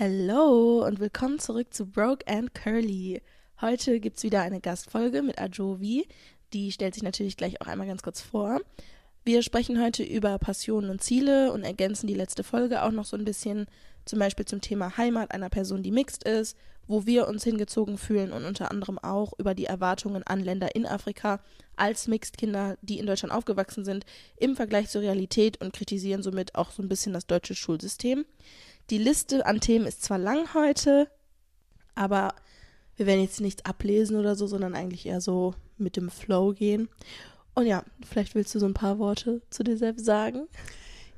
Hello und willkommen zurück zu Broke and Curly. Heute gibt es wieder eine Gastfolge mit Ajovi. Die stellt sich natürlich gleich auch einmal ganz kurz vor. Wir sprechen heute über Passionen und Ziele und ergänzen die letzte Folge auch noch so ein bisschen, zum Beispiel zum Thema Heimat einer Person, die mixed ist, wo wir uns hingezogen fühlen und unter anderem auch über die Erwartungen an Länder in Afrika als Mixed-Kinder, die in Deutschland aufgewachsen sind, im Vergleich zur Realität und kritisieren somit auch so ein bisschen das deutsche Schulsystem. Die Liste an Themen ist zwar lang heute, aber wir werden jetzt nichts ablesen oder so, sondern eigentlich eher so mit dem Flow gehen. Und ja, vielleicht willst du so ein paar Worte zu dir selbst sagen.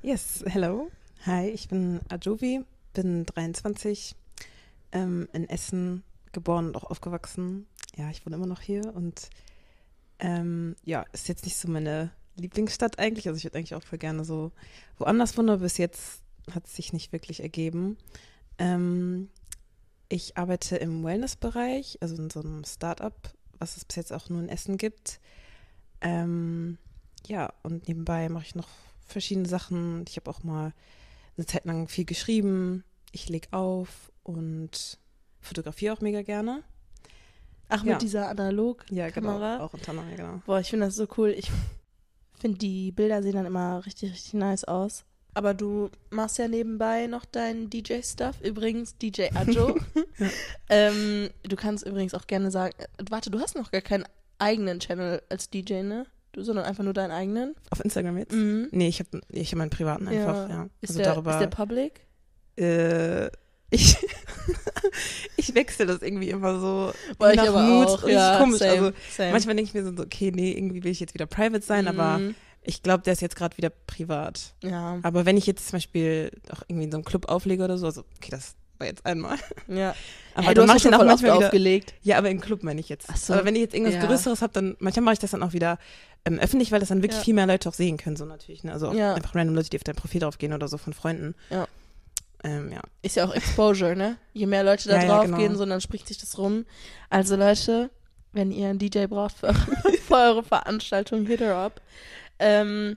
Yes, hello. Hi, ich bin Ajovi, bin 23, ähm, in Essen geboren und auch aufgewachsen. Ja, ich wohne immer noch hier und ähm, ja, ist jetzt nicht so meine Lieblingsstadt eigentlich. Also ich würde eigentlich auch voll gerne so woanders wohnen, aber bis jetzt hat sich nicht wirklich ergeben. Ähm, ich arbeite im Wellness-Bereich, also in so einem Start-up, was es bis jetzt auch nur in Essen gibt. Ähm, ja, und nebenbei mache ich noch verschiedene Sachen. Ich habe auch mal eine Zeit lang viel geschrieben. Ich lege auf und fotografiere auch mega gerne. Ach, Ja. mit dieser analog Ja, genau. Auch unter anderem, genau. Boah, ich finde das so cool. Ich finde, die Bilder sehen dann immer richtig, richtig nice aus. Aber du machst ja nebenbei noch deinen DJ-Stuff. Übrigens, DJ Ajo. Ja. ähm, du kannst übrigens auch gerne sagen, äh, warte, du hast noch gar keinen eigenen Channel als DJ, ne? Du, sondern einfach nur deinen eigenen. Auf Instagram jetzt? Mhm. Nee, ich habe ich hab meinen privaten einfach, ja. Ist, Also der, darüber. ist der public? äh, ich, ich wechsle das irgendwie immer so Boah, nach Mut. Richtig ja, komisch. same, Also same. manchmal denke ich mir so, okay, nee, irgendwie will ich jetzt wieder private sein, aber Mhm. Ich glaube, der ist jetzt gerade wieder privat. Ja, Aber wenn ich jetzt zum Beispiel auch irgendwie in so einem Club auflege oder so, also okay, das war jetzt einmal. ja. Aber hey, du mach hast ich ja schon den auch manchmal wieder. aufgelegt. Ja, aber im Club meine ich jetzt. Ach so. Aber wenn ich jetzt irgendwas Ja. Größeres habe, dann manchmal mache ich das dann auch wieder ähm, öffentlich, weil das dann wirklich Ja. viel mehr Leute auch sehen können, so natürlich. Ne? Also auch Ja. einfach random Leute, die auf dein Profil draufgehen oder so von Freunden. Ja. Ähm, ja. Ist ja auch Exposure, ne? Je mehr Leute da Ja, ja, drauf genau. gehen, so dann spricht sich das rum. Also Leute, wenn ihr einen DJ braucht für, für eure Veranstaltung, hit her up. Ähm,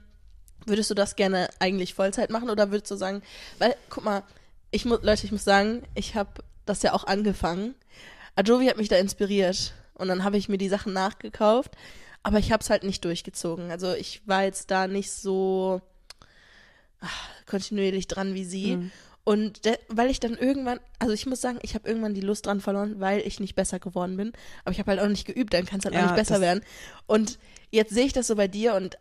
würdest du das gerne eigentlich Vollzeit machen oder würdest du sagen, weil, guck mal, ich muss, Leute, ich muss sagen, ich habe das ja auch angefangen. Ajovi hat mich da inspiriert und dann habe ich mir die Sachen nachgekauft, aber ich habe es halt nicht durchgezogen. Also ich war jetzt da nicht so ach, kontinuierlich dran wie sie. Mhm. Und weil ich dann irgendwann, also ich muss sagen, ich habe irgendwann die Lust dran verloren, weil ich nicht besser geworden bin. Aber ich habe halt auch nicht geübt, dann kann es halt auch Ja, nicht besser werden. Und jetzt sehe ich das so bei dir und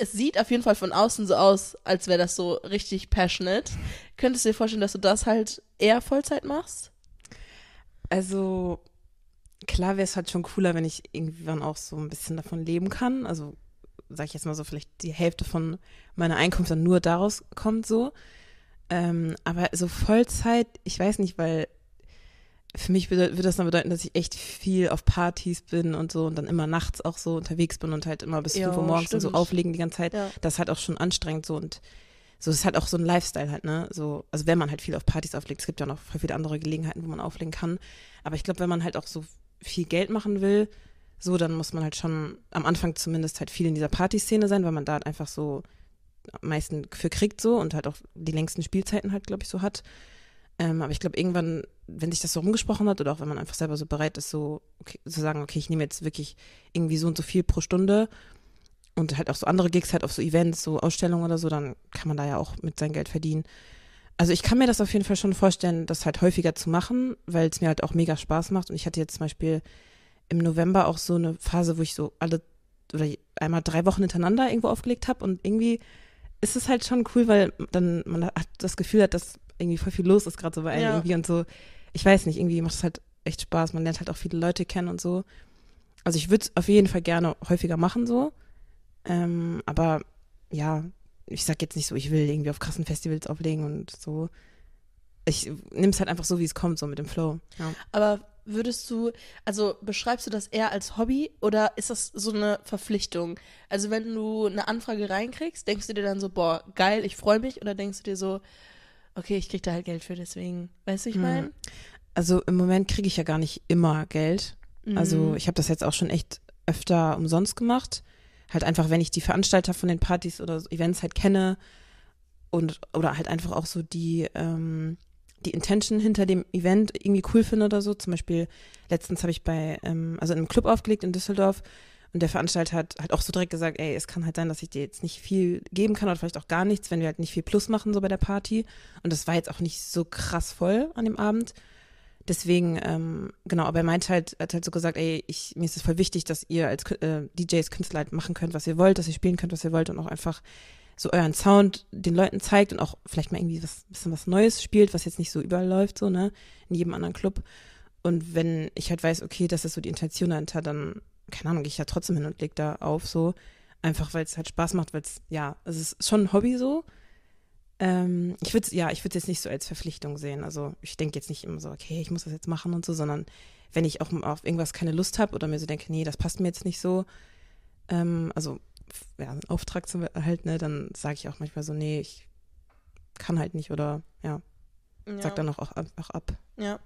es sieht auf jeden Fall von außen so aus, als wäre das so richtig passionate. Könntest du dir vorstellen, dass du das halt eher Vollzeit machst? Also klar wäre es halt schon cooler, wenn ich irgendwann auch so ein bisschen davon leben kann. Also sage ich jetzt mal so, vielleicht die Hälfte von meiner Einkunft dann nur daraus kommt so. Ähm, aber so Vollzeit, ich weiß nicht, weil für mich würde, würde das dann bedeuten, dass ich echt viel auf Partys bin und so und dann immer nachts auch so unterwegs bin und halt immer bis Ja, 5 Uhr morgens und so auflegen die ganze Zeit. Ja. Das ist halt auch schon anstrengend so und so ist halt auch so ein Lifestyle halt, ne? So, also wenn man halt viel auf Partys auflegt, es gibt ja noch voll viele andere Gelegenheiten, wo man auflegen kann. Aber ich glaube, wenn man halt auch so viel Geld machen will, so, dann muss man halt schon am Anfang zumindest halt viel in dieser Partyszene sein, weil man da halt einfach so am meisten für kriegt so und halt auch die längsten Spielzeiten halt, glaube ich, so hat. Ähm, aber ich glaube, irgendwann, wenn sich das so rumgesprochen hat oder auch wenn man einfach selber so bereit ist, so okay, zu sagen, okay, ich nehme jetzt wirklich irgendwie so und so viel pro Stunde und halt auch so andere Gigs, halt auf so Events, so Ausstellungen oder so, dann kann man da ja auch mit sein Geld verdienen. Also ich kann mir das auf jeden Fall schon vorstellen, das halt häufiger zu machen, weil es mir halt auch mega Spaß macht. Und ich hatte jetzt zum Beispiel im November auch so eine Phase, wo ich so alle oder einmal drei Wochen hintereinander irgendwo aufgelegt habe und irgendwie ist es halt schon cool, weil dann man hat das Gefühl hat, dass irgendwie voll viel los ist gerade so bei einem Ja. irgendwie und so. Ich weiß nicht, irgendwie macht es halt echt Spaß. Man lernt halt auch viele Leute kennen und so. Also ich würde es auf jeden Fall gerne häufiger machen so. Ähm, aber ja, ich sag jetzt nicht so, ich will irgendwie auf krassen Festivals auflegen und so. Ich nehme es halt einfach so, wie es kommt, so mit dem Flow. Ja. Aber würdest du, also beschreibst du das eher als Hobby oder ist das so eine Verpflichtung? Also wenn du eine Anfrage reinkriegst, denkst du dir dann so, boah, geil, ich freue mich, oder denkst du dir so, okay, ich krieg da halt Geld für, deswegen, weißt du, ich Hm. meine? Also im Moment kriege ich ja gar nicht immer Geld. Also Mhm. ich habe das jetzt auch schon echt öfter umsonst gemacht. Halt einfach, wenn ich die Veranstalter von den Partys oder Events halt kenne und oder halt einfach auch so die ähm, die Intention hinter dem Event irgendwie cool finde oder so. Zum Beispiel letztens habe ich bei, ähm, also in einem Club aufgelegt in Düsseldorf und der Veranstalter hat halt auch so direkt gesagt, ey, es kann halt sein, dass ich dir jetzt nicht viel geben kann oder vielleicht auch gar nichts, wenn wir halt nicht viel Plus machen so bei der Party. Und das war jetzt auch nicht so krass voll an dem Abend. Deswegen, ähm, genau, aber er meint halt, hat halt so gesagt, ey, ich, mir ist es voll wichtig, dass ihr als äh, DJs, Künstler halt machen könnt, was ihr wollt, dass ihr spielen könnt, was ihr wollt und auch einfach so euren Sound den Leuten zeigt und auch vielleicht mal irgendwie was bisschen was Neues spielt, was jetzt nicht so überall läuft, so, ne, in jedem anderen Club. Und wenn ich halt weiß, okay, das ist so die Intention dahinter, dann, keine Ahnung, gehe ich ja trotzdem hin und leg da auf, so. Einfach weil es halt Spaß macht, weil es, ja, es ist schon ein Hobby so. Ähm, ich würde ja, ich würde es jetzt nicht so als Verpflichtung sehen. Also ich denke jetzt nicht immer so, okay, ich muss das jetzt machen und so, sondern wenn ich auch auf irgendwas keine Lust habe oder mir so denke, nee, das passt mir jetzt nicht so, ähm, also ja, einen Auftrag zu erhalten, ne, dann sage ich auch manchmal so, nee, ich kann halt nicht oder ja, Ja. sag dann auch, auch einfach ab. Ja,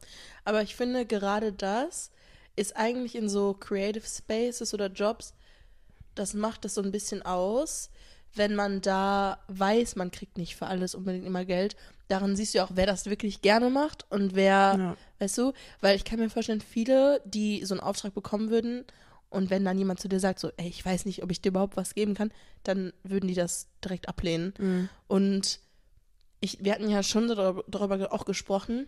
aber ich finde gerade das ist eigentlich in so Creative Spaces oder Jobs, das macht das so ein bisschen aus, wenn man da weiß, man kriegt nicht für alles unbedingt immer Geld. Daran siehst du auch, wer das wirklich gerne macht und wer, Ja. weißt du, weil ich kann mir vorstellen, viele, die so einen Auftrag bekommen würden und wenn dann jemand zu dir sagt, so, ey, ich weiß nicht, ob ich dir überhaupt was geben kann, dann würden die das direkt ablehnen. Mhm. Und ich, wir hatten ja schon darüber, darüber auch gesprochen.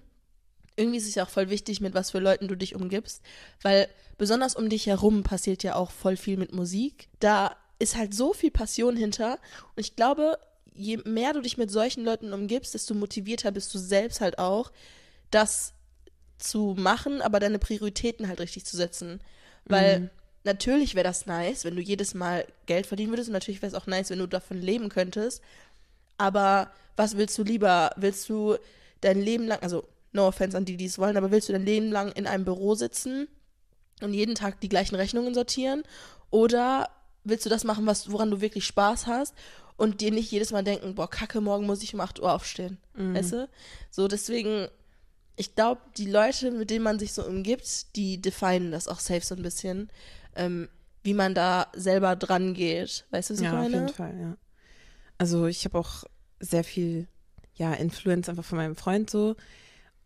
Irgendwie ist es ja auch voll wichtig, mit was für Leuten du dich umgibst, weil besonders um dich herum passiert ja auch voll viel mit Musik. Da ist halt so viel Passion hinter und ich glaube, je mehr du dich mit solchen Leuten umgibst, desto motivierter bist du selbst halt auch, das zu machen, aber deine Prioritäten halt richtig zu setzen. Weil Mhm. natürlich wäre das nice, wenn du jedes Mal Geld verdienen würdest und natürlich wäre es auch nice, wenn du davon leben könntest. Aber was willst du lieber? Willst du dein Leben lang, also no offense an die, die es wollen, aber willst du dein Leben lang in einem Büro sitzen und jeden Tag die gleichen Rechnungen sortieren? Oder willst du das machen, was, woran du wirklich Spaß hast und dir nicht jedes Mal denken, boah, kacke, morgen muss ich um 8 Uhr aufstehen? Mhm. Weißt du? So, deswegen, ich glaube, die Leute, mit denen man sich so umgibt, die definen das auch safe so ein bisschen, ähm, wie man da selber dran geht. Weißt du, was ich Ja, auf meine? jeden Fall, ja. Also ich habe auch sehr viel, ja, Influence einfach von meinem Freund so.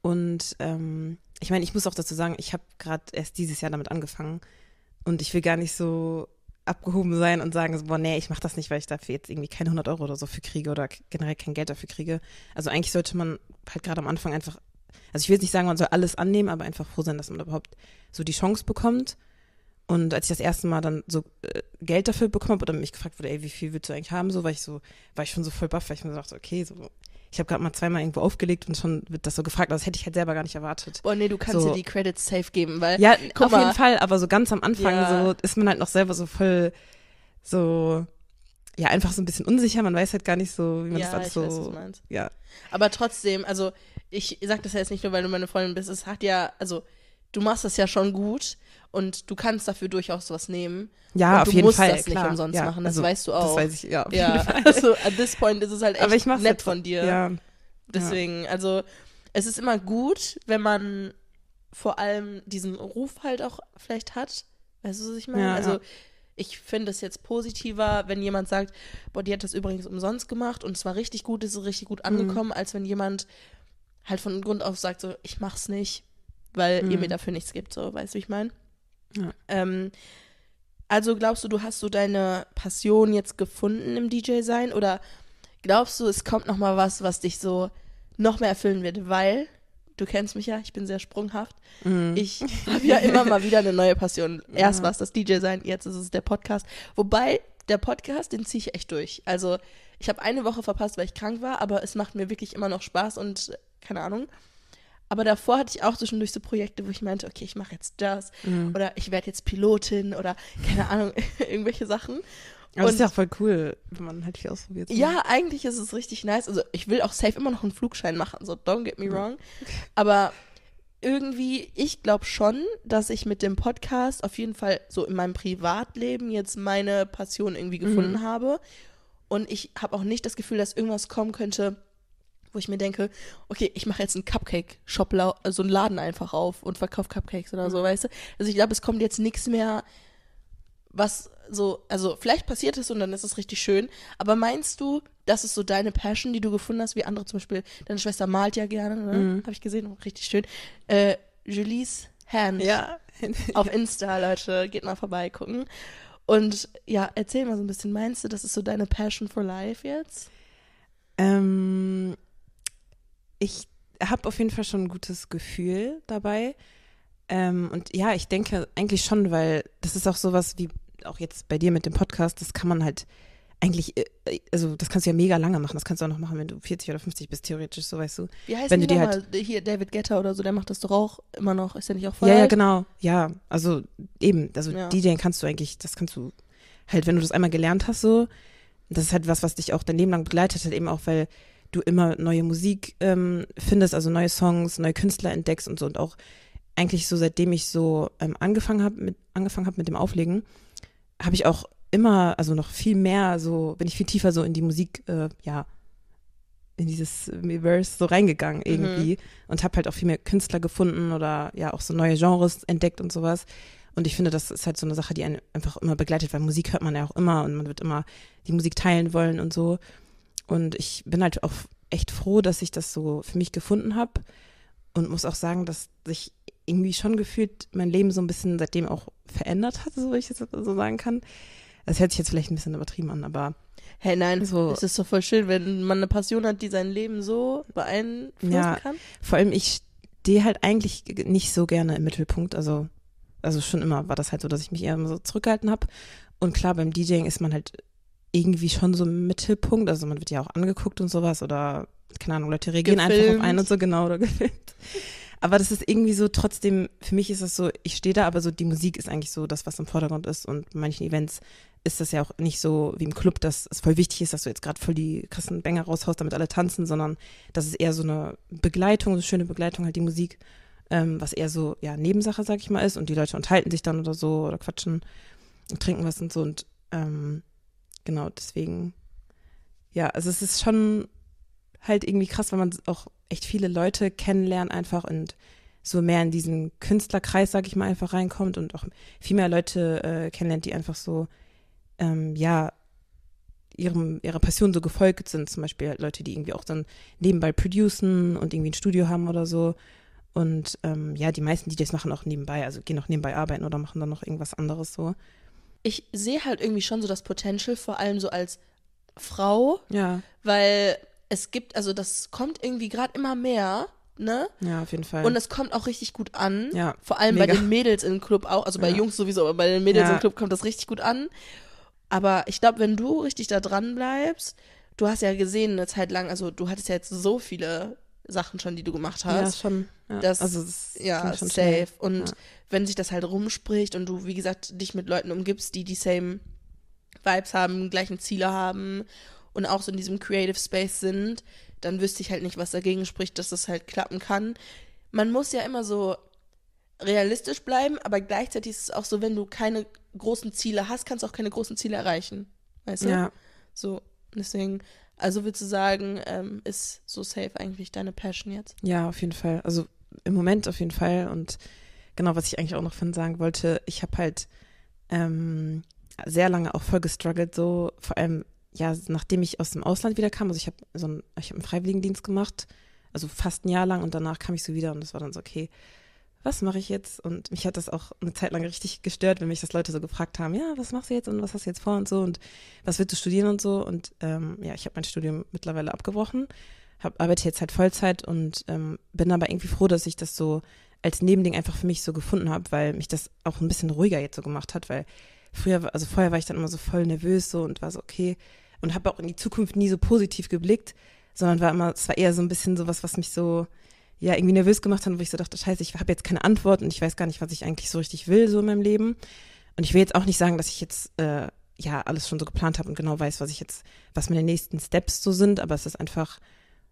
Und ähm, ich meine, ich muss auch dazu sagen, ich habe gerade erst dieses Jahr damit angefangen. Und ich will gar nicht so abgehoben sein und sagen, so, boah, nee, ich mache das nicht, weil ich dafür jetzt irgendwie keine 100 Euro oder so für kriege oder generell kein Geld dafür kriege. Also eigentlich sollte man halt gerade am Anfang einfach, also ich will jetzt nicht sagen, man soll alles annehmen, aber einfach froh sein, dass man überhaupt so die Chance bekommt. Und als ich das erste Mal dann so äh, Geld dafür bekommen habe oder mich gefragt wurde, ey, wie viel willst du eigentlich haben, so war ich so, war ich schon so voll baff, weil ich mir dachte, okay, so, ich habe gerade mal zweimal irgendwo aufgelegt und schon wird das so gefragt, aber das hätte ich halt selber gar nicht erwartet. Boah, nee, du kannst So. dir die Credits safe geben, weil Ja, auf mal. jeden Fall, aber so ganz am Anfang Ja. so ist man halt noch selber so voll so ja, einfach so ein bisschen unsicher, man weiß halt gar nicht so, wie man ja, das alles so weiß, was du meinst. ja, Aber trotzdem, also ich sag das ja jetzt nicht nur, weil du meine Freundin bist. Es hat ja, also du machst das ja schon gut und du kannst dafür durchaus was nehmen. ja, auf du jeden musst Fall, das nicht klar. umsonst ja, machen, das also, weißt du auch. Das weiß ich, ja, Ja, also at this point ist es halt echt nett jetzt, von dir. Ja, Deswegen, also es ist immer gut, wenn man vor allem diesen Ruf halt auch vielleicht hat. Weißt du, was ich meine? Ja, also ja. ich finde es jetzt positiver, wenn jemand sagt, boah, die hat das übrigens umsonst gemacht und es war richtig gut, es ist richtig gut Mhm. angekommen, als wenn jemand halt von Grund auf sagt, so, ich mach's nicht, weil ihr Mhm. mir dafür nichts gibt, so, weißt du, wie ich meine? Ja. Ähm, also glaubst du, du hast so deine Passion jetzt gefunden im DJ-Sein oder glaubst du, es kommt noch mal was, was dich so noch mehr erfüllen wird? Weil, du kennst mich ja, ich bin sehr sprunghaft. Mhm. Ich habe ja immer mal wieder eine neue Passion. Erst Ja. war es das DJ-Sein, jetzt ist es der Podcast. Wobei, der Podcast, den ziehe ich echt durch. Also, ich habe eine Woche verpasst, weil ich krank war, aber es macht mir wirklich immer noch Spaß und keine Ahnung. Aber davor hatte ich auch zwischendurch so Projekte, wo ich meinte, okay, ich mache jetzt das Mhm. oder ich werde jetzt Pilotin oder keine Ahnung, irgendwelche Sachen. Aber das Und- ist ja auch voll cool, wenn man halt viel ausprobiert. Ja, eigentlich ist es richtig nice. Also ich will auch safe immer noch einen Flugschein machen, so don't get me wrong. Aber irgendwie, ich glaube schon, dass ich mit dem Podcast auf jeden Fall so in meinem Privatleben jetzt meine Passion irgendwie gefunden Mhm. habe. Und ich habe auch nicht das Gefühl, dass irgendwas kommen könnte, wo ich mir denke, okay, ich mache jetzt einen Cupcake-Shop, lau- so einen Laden einfach auf und verkaufe Cupcakes oder so, Mhm. weißt du? Also ich glaube, es kommt jetzt nichts mehr, was so, also vielleicht passiert es und dann ist es richtig schön, aber meinst du, das ist so deine Passion, die du gefunden hast, wie andere zum Beispiel, deine Schwester malt ja gerne, ne? Mhm. habe ich gesehen, richtig schön. Äh, Julies Hand Ja. auf Insta, Leute, geht mal vorbeigucken. Und ja, erzähl mal so ein bisschen, meinst du, das ist so deine Passion for Life jetzt? Ähm, ich habe auf jeden Fall schon ein gutes Gefühl dabei. Ähm, und ja, ich denke eigentlich schon, weil das ist auch sowas wie auch jetzt bei dir mit dem Podcast, das kann man halt eigentlich, äh, also das kannst du ja mega lange machen. Das kannst du auch noch machen, wenn du 40 oder 50 bist, theoretisch, so weißt du. Wie heißt Wenn die du dir nochmal? Hier, David Guetta oder so, der macht das doch auch immer noch. Ist der nicht auch voll Ja, ja, genau. Ja, also eben, also Ja. DJing kannst du eigentlich, das kannst du halt, wenn du das einmal gelernt hast, so, das ist halt was, was dich auch dein Leben lang begleitet hat, eben auch, weil du immer neue Musik ähm, findest, also neue Songs, neue Künstler entdeckst und so und auch eigentlich so, seitdem ich so ähm, angefangen habe mit, angefangen habe mit dem Auflegen, habe ich auch immer, also noch viel mehr so, bin ich viel tiefer so in die Musik, äh, ja, in dieses Reverse so reingegangen irgendwie und habe halt auch viel mehr Künstler gefunden oder ja auch so neue Genres entdeckt und sowas. Und ich finde, das ist halt so eine Sache, die einen einfach immer begleitet, weil Musik hört man ja auch immer und man wird immer die Musik teilen wollen und so. Und ich bin halt auch echt froh, dass ich das so für mich gefunden habe und muss auch sagen, dass sich irgendwie schon gefühlt mein Leben so ein bisschen seitdem auch verändert hat, so wie ich das so sagen kann. Das hört sich jetzt vielleicht ein bisschen übertrieben an, aber Hey, nein, So. es ist doch voll schön, wenn man eine Passion hat, die sein Leben so beeinflussen Ja. kann. vor allem ich stehe halt eigentlich nicht so gerne im Mittelpunkt. Also, also schon immer war das halt so, dass ich mich eher immer so zurückgehalten habe. Und klar, beim DJing ist man halt irgendwie schon so im Mittelpunkt. Also man wird ja auch angeguckt und sowas oder, keine Ahnung, Leute reagieren einfach Gefilmt. auf einen und so genau oder gefilmt. Aber das ist irgendwie so trotzdem, für mich ist das so, ich stehe da, aber so die Musik ist eigentlich so das, was im Vordergrund ist. Und bei manchen Events ist das ja auch nicht so wie im Club, dass es voll wichtig ist, dass du jetzt gerade voll die krassen Banger raushaust, damit alle tanzen, sondern das ist eher so eine Begleitung, so eine schöne Begleitung, halt die Musik, ähm, was eher so, ja, Nebensache, sag ich mal, ist. Und die Leute unterhalten sich dann oder so oder quatschen und trinken was und so. Und ähm, genau, deswegen, ja, also es ist schon halt irgendwie krass, weil man auch echt viele Leute kennenlernt einfach und so mehr in diesen Künstlerkreis, sag ich mal, einfach reinkommt und auch viel mehr Leute äh, kennenlernt, die einfach so, ähm, ja, ihrem, ihrer Passion so gefolgt sind. Zum Beispiel halt Leute, die irgendwie auch dann nebenbei producen und irgendwie ein Studio haben oder so. Und ähm, ja, die meisten DJs machen auch nebenbei, also gehen auch nebenbei arbeiten oder machen dann noch irgendwas anderes so. Ich sehe halt irgendwie schon so das Potential, vor allem so als Frau, Ja, weil es gibt, also das kommt irgendwie gerade immer mehr, ne? ja, auf jeden Fall. Und es kommt auch richtig gut an. ja, Vor allem bei Mega. den Mädels im Club auch, also bei Ja. Jungs sowieso, aber bei den Mädels Ja. im Club kommt das richtig gut an. Aber ich glaube, wenn du richtig da dran bleibst, du hast ja gesehen eine Zeit lang, also du hattest ja jetzt so viele Sachen schon, die du gemacht ja, hast. schon. Ja. Das- also das Ja, safe. schnell. Und Ja. Wenn sich das halt rumspricht und du, wie gesagt, dich mit Leuten umgibst, die die same Vibes haben, gleichen Ziele haben und auch so in diesem Creative Space sind, dann wüsste ich halt nicht, was dagegen spricht, dass das halt klappen kann. Man muss ja immer so realistisch bleiben, aber gleichzeitig ist es auch so, wenn du keine großen Ziele hast, kannst du auch keine großen Ziele erreichen. Weißt du? Ja, So, deswegen, also würdest du sagen, ähm, ist so safe eigentlich deine Passion jetzt? ja, auf jeden Fall. Also im Moment auf jeden Fall. Und genau, was ich eigentlich auch noch von sagen wollte, ich habe halt ähm, sehr lange auch voll gestruggelt, so vor allem, ja, nachdem ich aus dem Ausland wieder kam, also ich habe so einen, ich habe einen Freiwilligendienst gemacht, also fast ein Jahr lang und danach kam ich so wieder und es war dann so, okay, was mache ich jetzt? Und mich hat das auch eine Zeit lang richtig gestört, wenn mich das Leute so gefragt haben, ja, was machst du jetzt und was hast du jetzt vor und so und was willst du studieren und so. Und ähm, ja, ich habe mein Studium mittlerweile abgebrochen, hab, arbeite jetzt halt Vollzeit und ähm, bin aber irgendwie froh, dass ich das so als Nebending einfach für mich so gefunden habe, weil mich das auch ein bisschen ruhiger jetzt so gemacht hat, weil früher, also vorher war ich dann immer so voll nervös so und war so, okay, und habe auch in die Zukunft nie so positiv geblickt, sondern war immer, es war eher so ein bisschen sowas, was mich so, ja, irgendwie nervös gemacht hat, wo ich so dachte, scheiße, ich habe jetzt keine Antwort und ich weiß gar nicht, was ich eigentlich so richtig will, so in meinem Leben. Und ich will jetzt auch nicht sagen, dass ich jetzt, äh, ja, alles schon so geplant habe und genau weiß, was ich jetzt, was meine nächsten Steps so sind, aber es ist einfach,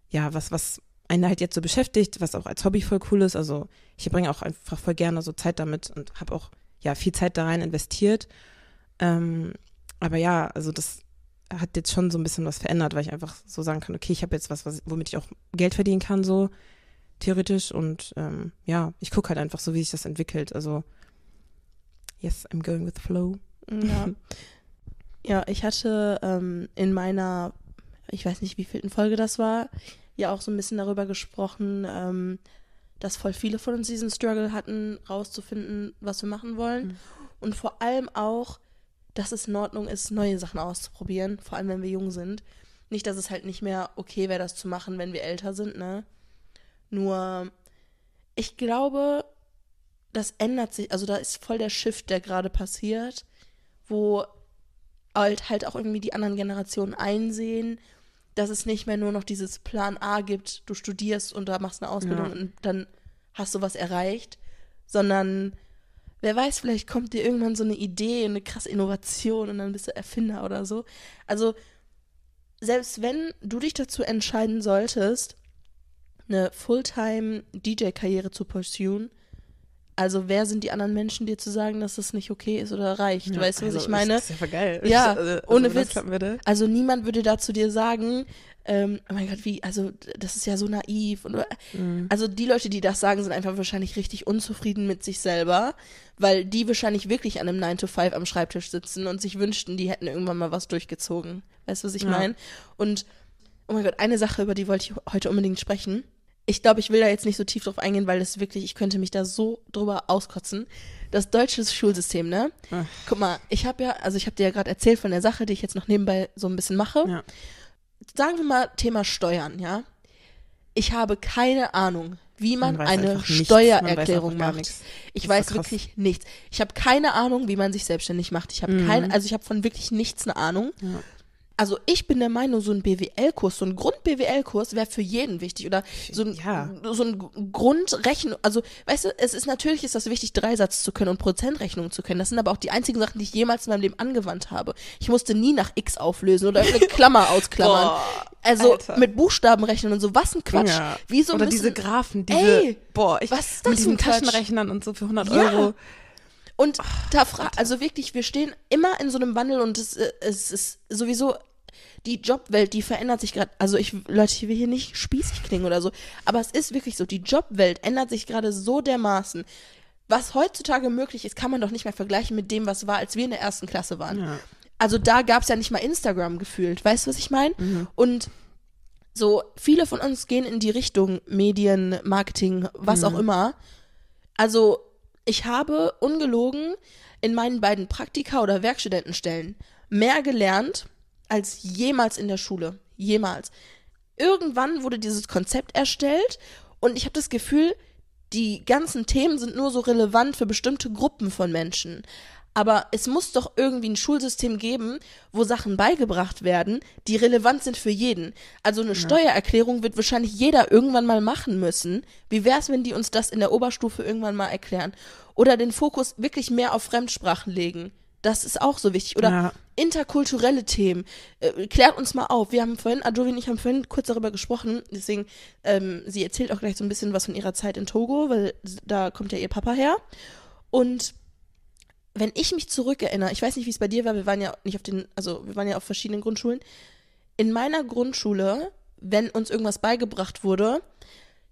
ja, was, was einen halt jetzt so beschäftigt, was auch als Hobby voll cool ist. Also ich bringe auch einfach voll gerne so Zeit damit und habe auch, ja, viel Zeit da rein investiert. Ähm, aber ja, also das hat jetzt schon so ein bisschen was verändert, weil ich einfach so sagen kann, okay, ich habe jetzt was, was, womit ich auch Geld verdienen kann, so theoretisch. Und ähm, ja, ich gucke halt einfach so, wie sich das entwickelt. Also, yes, I'm going with the flow. Ja. ja, ich hatte ähm, in meiner ich weiß nicht, wie viel in Folge das war, ja auch so ein bisschen darüber gesprochen, ähm, dass voll viele von uns diesen Struggle hatten, rauszufinden, was wir machen wollen. Mhm. Und vor allem auch, dass es in Ordnung ist, neue Sachen auszuprobieren, vor allem wenn wir jung sind. Nicht, dass es halt nicht mehr okay wäre, das zu machen, wenn wir älter sind, ne? Nur, ich glaube, das ändert sich, also da ist voll der Shift, der gerade passiert, wo halt, halt auch irgendwie die anderen Generationen einsehen, dass es nicht mehr nur noch dieses Plan A gibt, du studierst und da machst eine Ausbildung ja. und dann hast du was erreicht, sondern wer weiß, vielleicht kommt dir irgendwann so eine Idee, eine krasse Innovation und dann bist du Erfinder oder so. Also, selbst wenn du dich dazu entscheiden solltest, eine Fulltime-DJ-Karriere zu pursuen, also wer sind die anderen Menschen, dir zu sagen, dass das nicht okay ist oder reicht? Ja, weißt du, was also, ich meine? Das ist ja geil. Ja, also, ohne Witz. Also niemand würde dazu dir sagen, ähm, oh mein Gott, wie, also das ist ja so naiv. Und, mhm. Also die Leute, die das sagen, sind einfach wahrscheinlich richtig unzufrieden mit sich selber, weil die wahrscheinlich wirklich an einem 9 to 5 am Schreibtisch sitzen und sich wünschten, die hätten irgendwann mal was durchgezogen. Weißt du, was ich ja. meine? Und oh mein Gott, eine Sache, über die wollte ich heute unbedingt sprechen ich glaube, ich will da jetzt nicht so tief drauf eingehen, weil das wirklich, ich könnte mich da so drüber auskotzen. Das deutsche Schulsystem, ne? Ach. Guck mal, ich habe ja, also ich habe dir ja gerade erzählt von der Sache, die ich jetzt noch nebenbei so ein bisschen mache. Ja. Sagen wir mal Thema Steuern, ja? Ich habe keine Ahnung, wie man, man eine Steuererklärung macht. Nichts. Ich weiß so wirklich nichts. Ich habe keine Ahnung, wie man sich selbstständig macht. Ich habe mhm. keine, also ich habe von wirklich nichts eine Ahnung. Ja also ich bin der Meinung, so ein BWL-Kurs, so ein Grund-BWL-Kurs wäre für jeden wichtig oder so ein, ja. so ein Grundrechnung, also weißt du, es ist natürlich ist das wichtig, Dreisatz zu können und Prozentrechnung zu können. Das sind aber auch die einzigen Sachen, die ich jemals in meinem Leben angewandt habe. Ich musste nie nach X auflösen oder eine Klammer ausklammern. Boah, also Alter. mit Buchstaben rechnen und so, was ein Quatsch. Ja. Wie so oder bisschen, diese Graphen, diese, ey, boah, ich, was ist das mit diesen Taschenrechnern und so für 100 ja. Euro. Und da fragt, also wirklich, wir stehen immer in so einem Wandel und es, äh, es ist sowieso die Jobwelt, die verändert sich gerade. Also ich, Leute, ich will hier nicht spießig klingen oder so, aber es ist wirklich so, die Jobwelt ändert sich gerade so dermaßen. Was heutzutage möglich ist, kann man doch nicht mehr vergleichen mit dem, was war, als wir in der ersten Klasse waren. Ja. Also da gab es ja nicht mal Instagram gefühlt. Weißt du, was ich meine? Mhm. Und so, viele von uns gehen in die Richtung Medien, Marketing, was mhm. auch immer. Also, ich habe ungelogen in meinen beiden Praktika oder Werkstudentenstellen mehr gelernt als jemals in der Schule. Jemals. Irgendwann wurde dieses Konzept erstellt und ich habe das Gefühl, die ganzen Themen sind nur so relevant für bestimmte Gruppen von Menschen. Aber es muss doch irgendwie ein Schulsystem geben, wo Sachen beigebracht werden, die relevant sind für jeden. Also eine ja. Steuererklärung wird wahrscheinlich jeder irgendwann mal machen müssen. Wie wäre es, wenn die uns das in der Oberstufe irgendwann mal erklären? Oder den Fokus wirklich mehr auf Fremdsprachen legen. Das ist auch so wichtig. Oder ja. interkulturelle Themen. Äh, klärt uns mal auf. Wir haben vorhin, Adovi und ich haben vorhin kurz darüber gesprochen. Deswegen, ähm, sie erzählt auch gleich so ein bisschen was von ihrer Zeit in Togo, weil da kommt ja ihr Papa her. Und wenn ich mich zurückerinnere, ich weiß nicht, wie es bei dir war, wir waren ja nicht auf den, also wir waren ja auf verschiedenen Grundschulen. In meiner Grundschule, wenn uns irgendwas beigebracht wurde,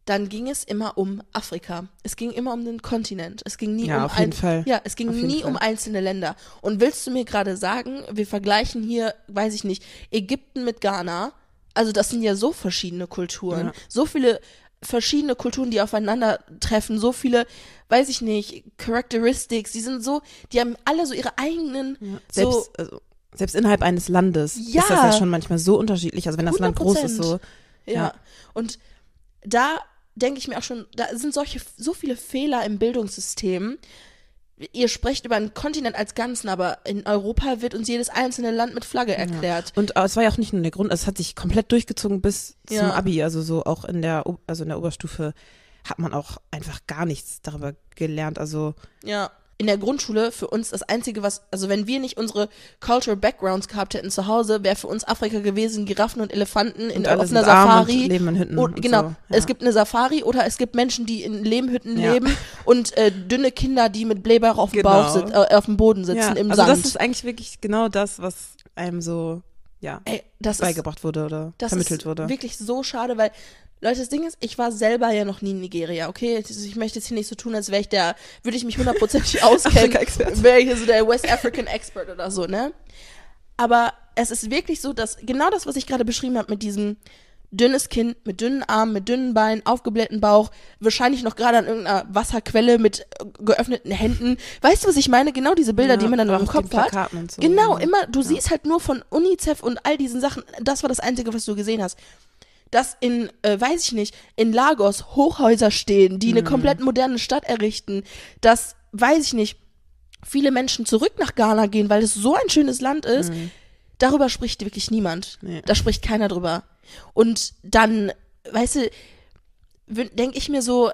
dann ging es immer um Afrika. Es ging immer um den Kontinent. Es ging nie ja, um auf jeden Fall. Ja, es ging nie Fall. um einzelne Länder. Und willst du mir gerade sagen, wir vergleichen hier, weiß ich nicht, Ägypten mit Ghana? Also das sind ja so verschiedene Kulturen, ja. so viele verschiedene Kulturen, die aufeinandertreffen, so viele, weiß ich nicht, Characteristics, die sind so, die haben alle so ihre eigenen ja. Selbst, so also, selbst innerhalb eines Landes ja. ist das ja schon manchmal so unterschiedlich. Also wenn das Land groß ist, so. Ja. Und da denke ich mir auch schon, da sind solche, so viele Fehler im Bildungssystem. Ihr sprecht über einen Kontinent als Ganzen, aber in Europa wird uns jedes einzelne Land mit Flagge erklärt. Ja. Und es war ja auch nicht nur der Grund, es hat sich komplett durchgezogen bis zum ja. Abi, also so auch in der, also in der Oberstufe hat man auch einfach gar nichts darüber gelernt. Also ja in der Grundschule für uns das Einzige, was, also wenn wir nicht unsere Cultural Backgrounds gehabt hätten zu Hause, wäre für uns Afrika gewesen, Giraffen und Elefanten in auf einer Safari. Und leben in Hütten. Und, genau. So, ja. Es gibt eine Safari oder es gibt Menschen, die in Lehmhütten ja. leben und äh, dünne Kinder, die mit Blähbauch auf dem genau. Bauch sitzen, äh, auf dem Boden sitzen ja. im also Sand. Also das ist eigentlich wirklich genau das, was einem so ja, Ey, beigebracht ist, wurde oder vermittelt wurde. Wirklich so schade, weil Leute, das Ding ist, ich war selber ja noch nie in Nigeria, okay? Ich möchte jetzt hier nicht so tun, als wäre ich der, würde ich mich hundertprozentig auskennen, wäre ich so der West African Expert oder so, ne? Aber es ist wirklich so, dass genau das, was ich gerade beschrieben habe mit diesem dünnes Kind mit dünnen Armen, mit dünnen Beinen, aufgeblähten Bauch, wahrscheinlich noch gerade an irgendeiner Wasserquelle mit äh, geöffneten Händen. Weißt du, was ich meine? Genau diese Bilder, Ja, die man dann im Kopf hat. So. Genau, Ja. immer, du Ja. siehst halt nur von UNICEF und all diesen Sachen, das war das Einzige, was du gesehen hast. Dass in, äh, weiß ich nicht, in Lagos Hochhäuser stehen, die eine Mhm. komplett moderne Stadt errichten, dass, weiß ich nicht, viele Menschen zurück nach Ghana gehen, weil es so ein schönes Land ist, Mhm. darüber spricht wirklich niemand. Nee. Da spricht keiner drüber. Und dann, weißt du, denke ich mir so,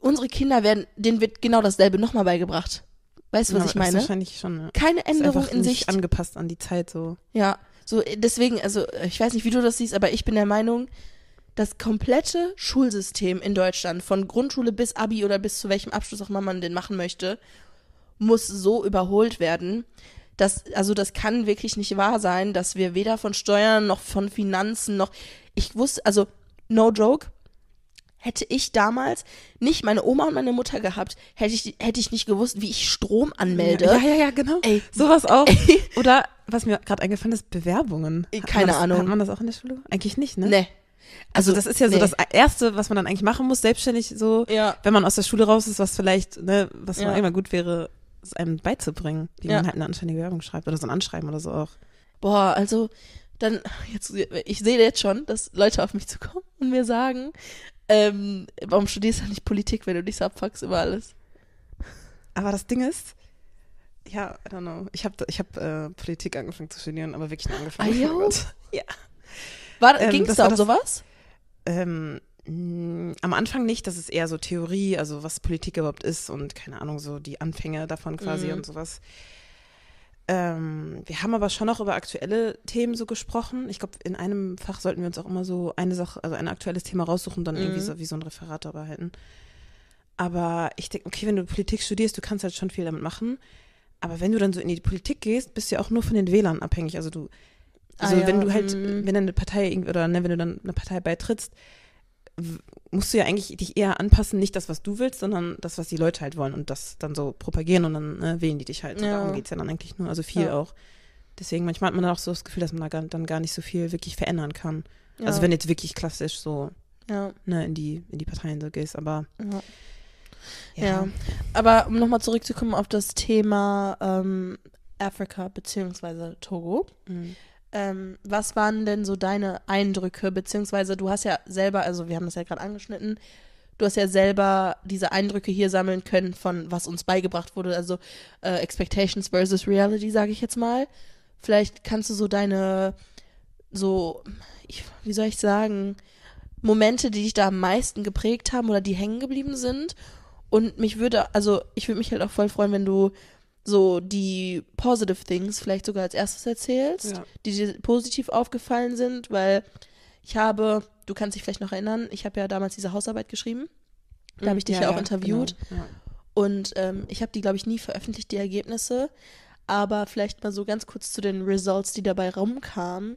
unsere Kinder werden, denen wird genau dasselbe nochmal beigebracht. Weißt du, was Ja, ich das ist meine? wahrscheinlich schon. Ne? Keine Änderung in Sicht. angepasst an die Zeit so. Ja, so äh, deswegen, also äh, ich weiß nicht, wie du das siehst, aber ich bin der Meinung, das komplette Schulsystem in Deutschland, von Grundschule bis Abi oder bis zu welchem Abschluss auch immer man den machen möchte, muss so überholt werden. Das, also das kann wirklich nicht wahr sein, dass wir weder von Steuern noch von Finanzen noch. Ich wusste, also no joke, hätte ich damals nicht meine Oma und meine Mutter gehabt, hätte ich, hätte ich nicht gewusst, wie ich Strom anmelde. Ja, ja, ja, genau. Ey, Sowas auch. Oder, was mir gerade eingefallen ist, Bewerbungen. Äh, Hat keine das, Ahnung. Hat man das auch in der Schule? Eigentlich nicht, ne? ne. Also das ist ja so nee. das Erste, was man dann eigentlich machen muss, selbstständig so, Ja. wenn man aus der Schule raus ist, was vielleicht, ne, was Ja. immer gut wäre, es einem beizubringen, wie Ja. man halt eine anständige Bewerbung schreibt oder so ein Anschreiben oder so auch. Boah, also dann jetzt ich sehe jetzt schon, dass Leute auf mich zukommen und mir sagen, ähm, warum studierst du nicht Politik, wenn du dich so abfuckst über alles? Aber das Ding ist, ja, I don't know. Ich habe ich hab, äh, Politik angefangen zu studieren, aber wirklich nur angefangen. Ah. Ja. War, Ähm, ging's da um das- sowas? Ähm, am Anfang nicht, das ist eher so Theorie, also was Politik überhaupt ist und keine Ahnung, so die Anfänge davon quasi Mhm. und sowas. Ähm, wir haben aber schon auch über aktuelle Themen so gesprochen. Ich glaube, in einem Fach sollten wir uns auch immer so eine Sache, also ein aktuelles Thema raussuchen und dann irgendwie Mhm. so wie so ein Referat darüber halten. Aber ich denke, okay, wenn du Politik studierst, du kannst halt schon viel damit machen. Aber wenn du dann so in die Politik gehst, bist du ja auch nur von den Wählern abhängig. Also du, Ah also ja, wenn du halt, mhm. wenn dann eine Partei irgendwie- oder ne, wenn du dann einer Partei beitrittst, musst du ja eigentlich dich eher anpassen, nicht das, was du willst, sondern das, was die Leute halt wollen und das dann so propagieren und dann ne, wählen die dich halt. So, Ja. darum geht's ja dann eigentlich nur, also viel Ja. auch. Deswegen manchmal hat man dann auch so das Gefühl, dass man da gar, dann gar nicht so viel wirklich verändern kann. Ja, Also wenn jetzt wirklich klassisch so ne, in die in die Parteien so gehst, aber. Ja. Aber um nochmal zurückzukommen auf das Thema ähm, Afrika beziehungsweise Togo. Mhm. Ähm, was waren denn so deine Eindrücke, beziehungsweise du hast ja selber, also wir haben das ja gerade angeschnitten, du hast ja selber diese Eindrücke hier sammeln können von was uns beigebracht wurde, also äh, Expectations versus Reality, sage ich jetzt mal. Vielleicht kannst du so deine, so, ich, wie soll ich sagen, Momente, die dich da am meisten geprägt haben oder die hängen geblieben sind. Und mich würde, also ich würde mich halt auch voll freuen, wenn du so die positive things vielleicht sogar als erstes erzählst Ja. die dir positiv aufgefallen sind, weil ich habe, du kannst dich vielleicht noch erinnern, ich habe ja damals diese Hausarbeit geschrieben. Da habe ich dich ja, auch interviewt. Genau. Ja. Und ähm, ich habe die, glaube ich, nie veröffentlicht, die Ergebnisse. Aber vielleicht mal so ganz kurz zu den Results, die dabei rumkamen.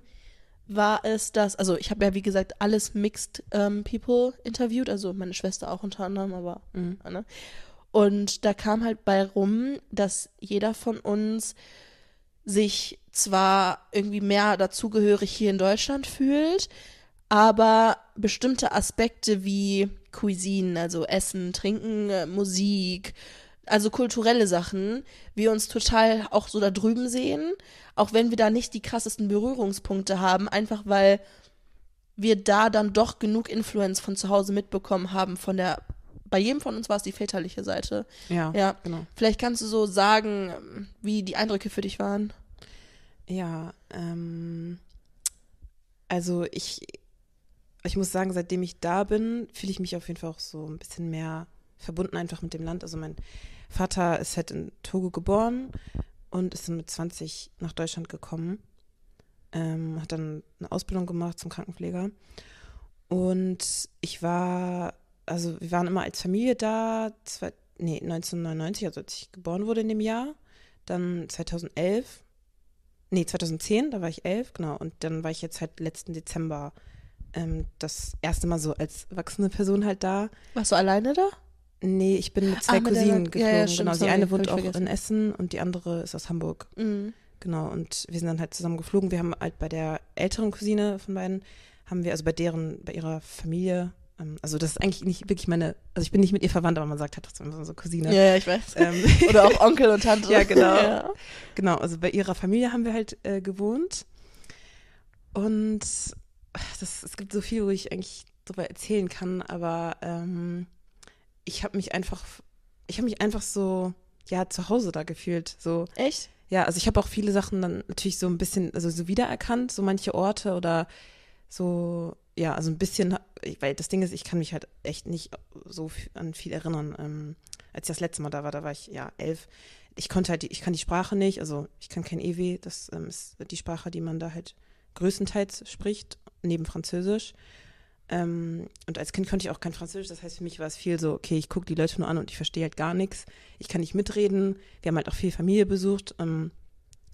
War es das, also ich habe ja wie gesagt alles Mixed ähm, People interviewt, also meine Schwester auch unter anderem, aber Mhm. ne? Und da kam halt bei rum, dass jeder von uns sich zwar irgendwie mehr dazugehörig hier in Deutschland fühlt, aber bestimmte Aspekte wie Cuisine, also Essen, Trinken, äh, Musik, also kulturelle Sachen, wir uns total auch so da drüben sehen, auch wenn wir da nicht die krassesten Berührungspunkte haben, einfach weil wir da dann doch genug Influence von zu Hause mitbekommen haben, von der, bei jedem von uns war es die väterliche Seite. Ja, Ja. genau. Vielleicht kannst du so sagen, wie die Eindrücke für dich waren. Ja, ähm, also ich, ich muss sagen, seitdem ich da bin, fühle ich mich auf jeden Fall auch so ein bisschen mehr verbunden einfach mit dem Land. Also mein Vater ist halt in Togo geboren und ist dann mit 20 nach Deutschland gekommen. Ähm, hat dann eine Ausbildung gemacht zum Krankenpfleger. Und ich war, also wir waren immer als Familie da, zwei, nee, 1999, also als ich geboren wurde in dem Jahr. Dann 2011 nee, 2010, da war ich elf, genau. Und dann war ich jetzt halt letzten Dezember ähm, das erste Mal so als erwachsene Person halt da. Warst du alleine da? Nee, ich bin mit zwei Ah, mit Cousinen ja, geflogen. ja, stimmt, genau, die sorry, eine hab wohnt auch vergessen. in Essen und die andere ist aus Hamburg. Mhm. Genau, und wir sind dann halt zusammen geflogen. Wir haben halt bei der älteren Cousine von beiden, haben wir, also bei deren, bei ihrer Familie, also das ist eigentlich nicht wirklich meine, also ich bin nicht mit ihr verwandt, aber man sagt halt trotzdem immer so Cousine. Ja, ja, ich weiß. Ähm, Oder auch Onkel und Tante. ja, genau. Ja. Genau, also bei ihrer Familie haben wir halt äh, gewohnt. Und das, es gibt so viel, wo ich eigentlich drüber erzählen kann, aber ähm, ich habe mich einfach, ich habe mich einfach so, ja, zu Hause da gefühlt. So. Echt? Ja, also ich habe auch viele Sachen dann natürlich so ein bisschen, also so wiedererkannt, so manche Orte oder so, ja, also ein bisschen, weil das Ding ist, ich kann mich halt echt nicht so an viel erinnern. Ähm, als ich das letzte Mal da war, da war ich ja elf. Ich konnte halt, ich kann die Sprache nicht, also ich kann kein EW, das ähm, ist die Sprache, die man da halt größtenteils spricht, neben Französisch. Ähm, und als Kind konnte ich auch kein Französisch, das heißt für mich war es viel so, okay, ich gucke die Leute nur an und ich verstehe halt gar nichts. Ich kann nicht mitreden. Wir haben halt auch viel Familie besucht. Ähm,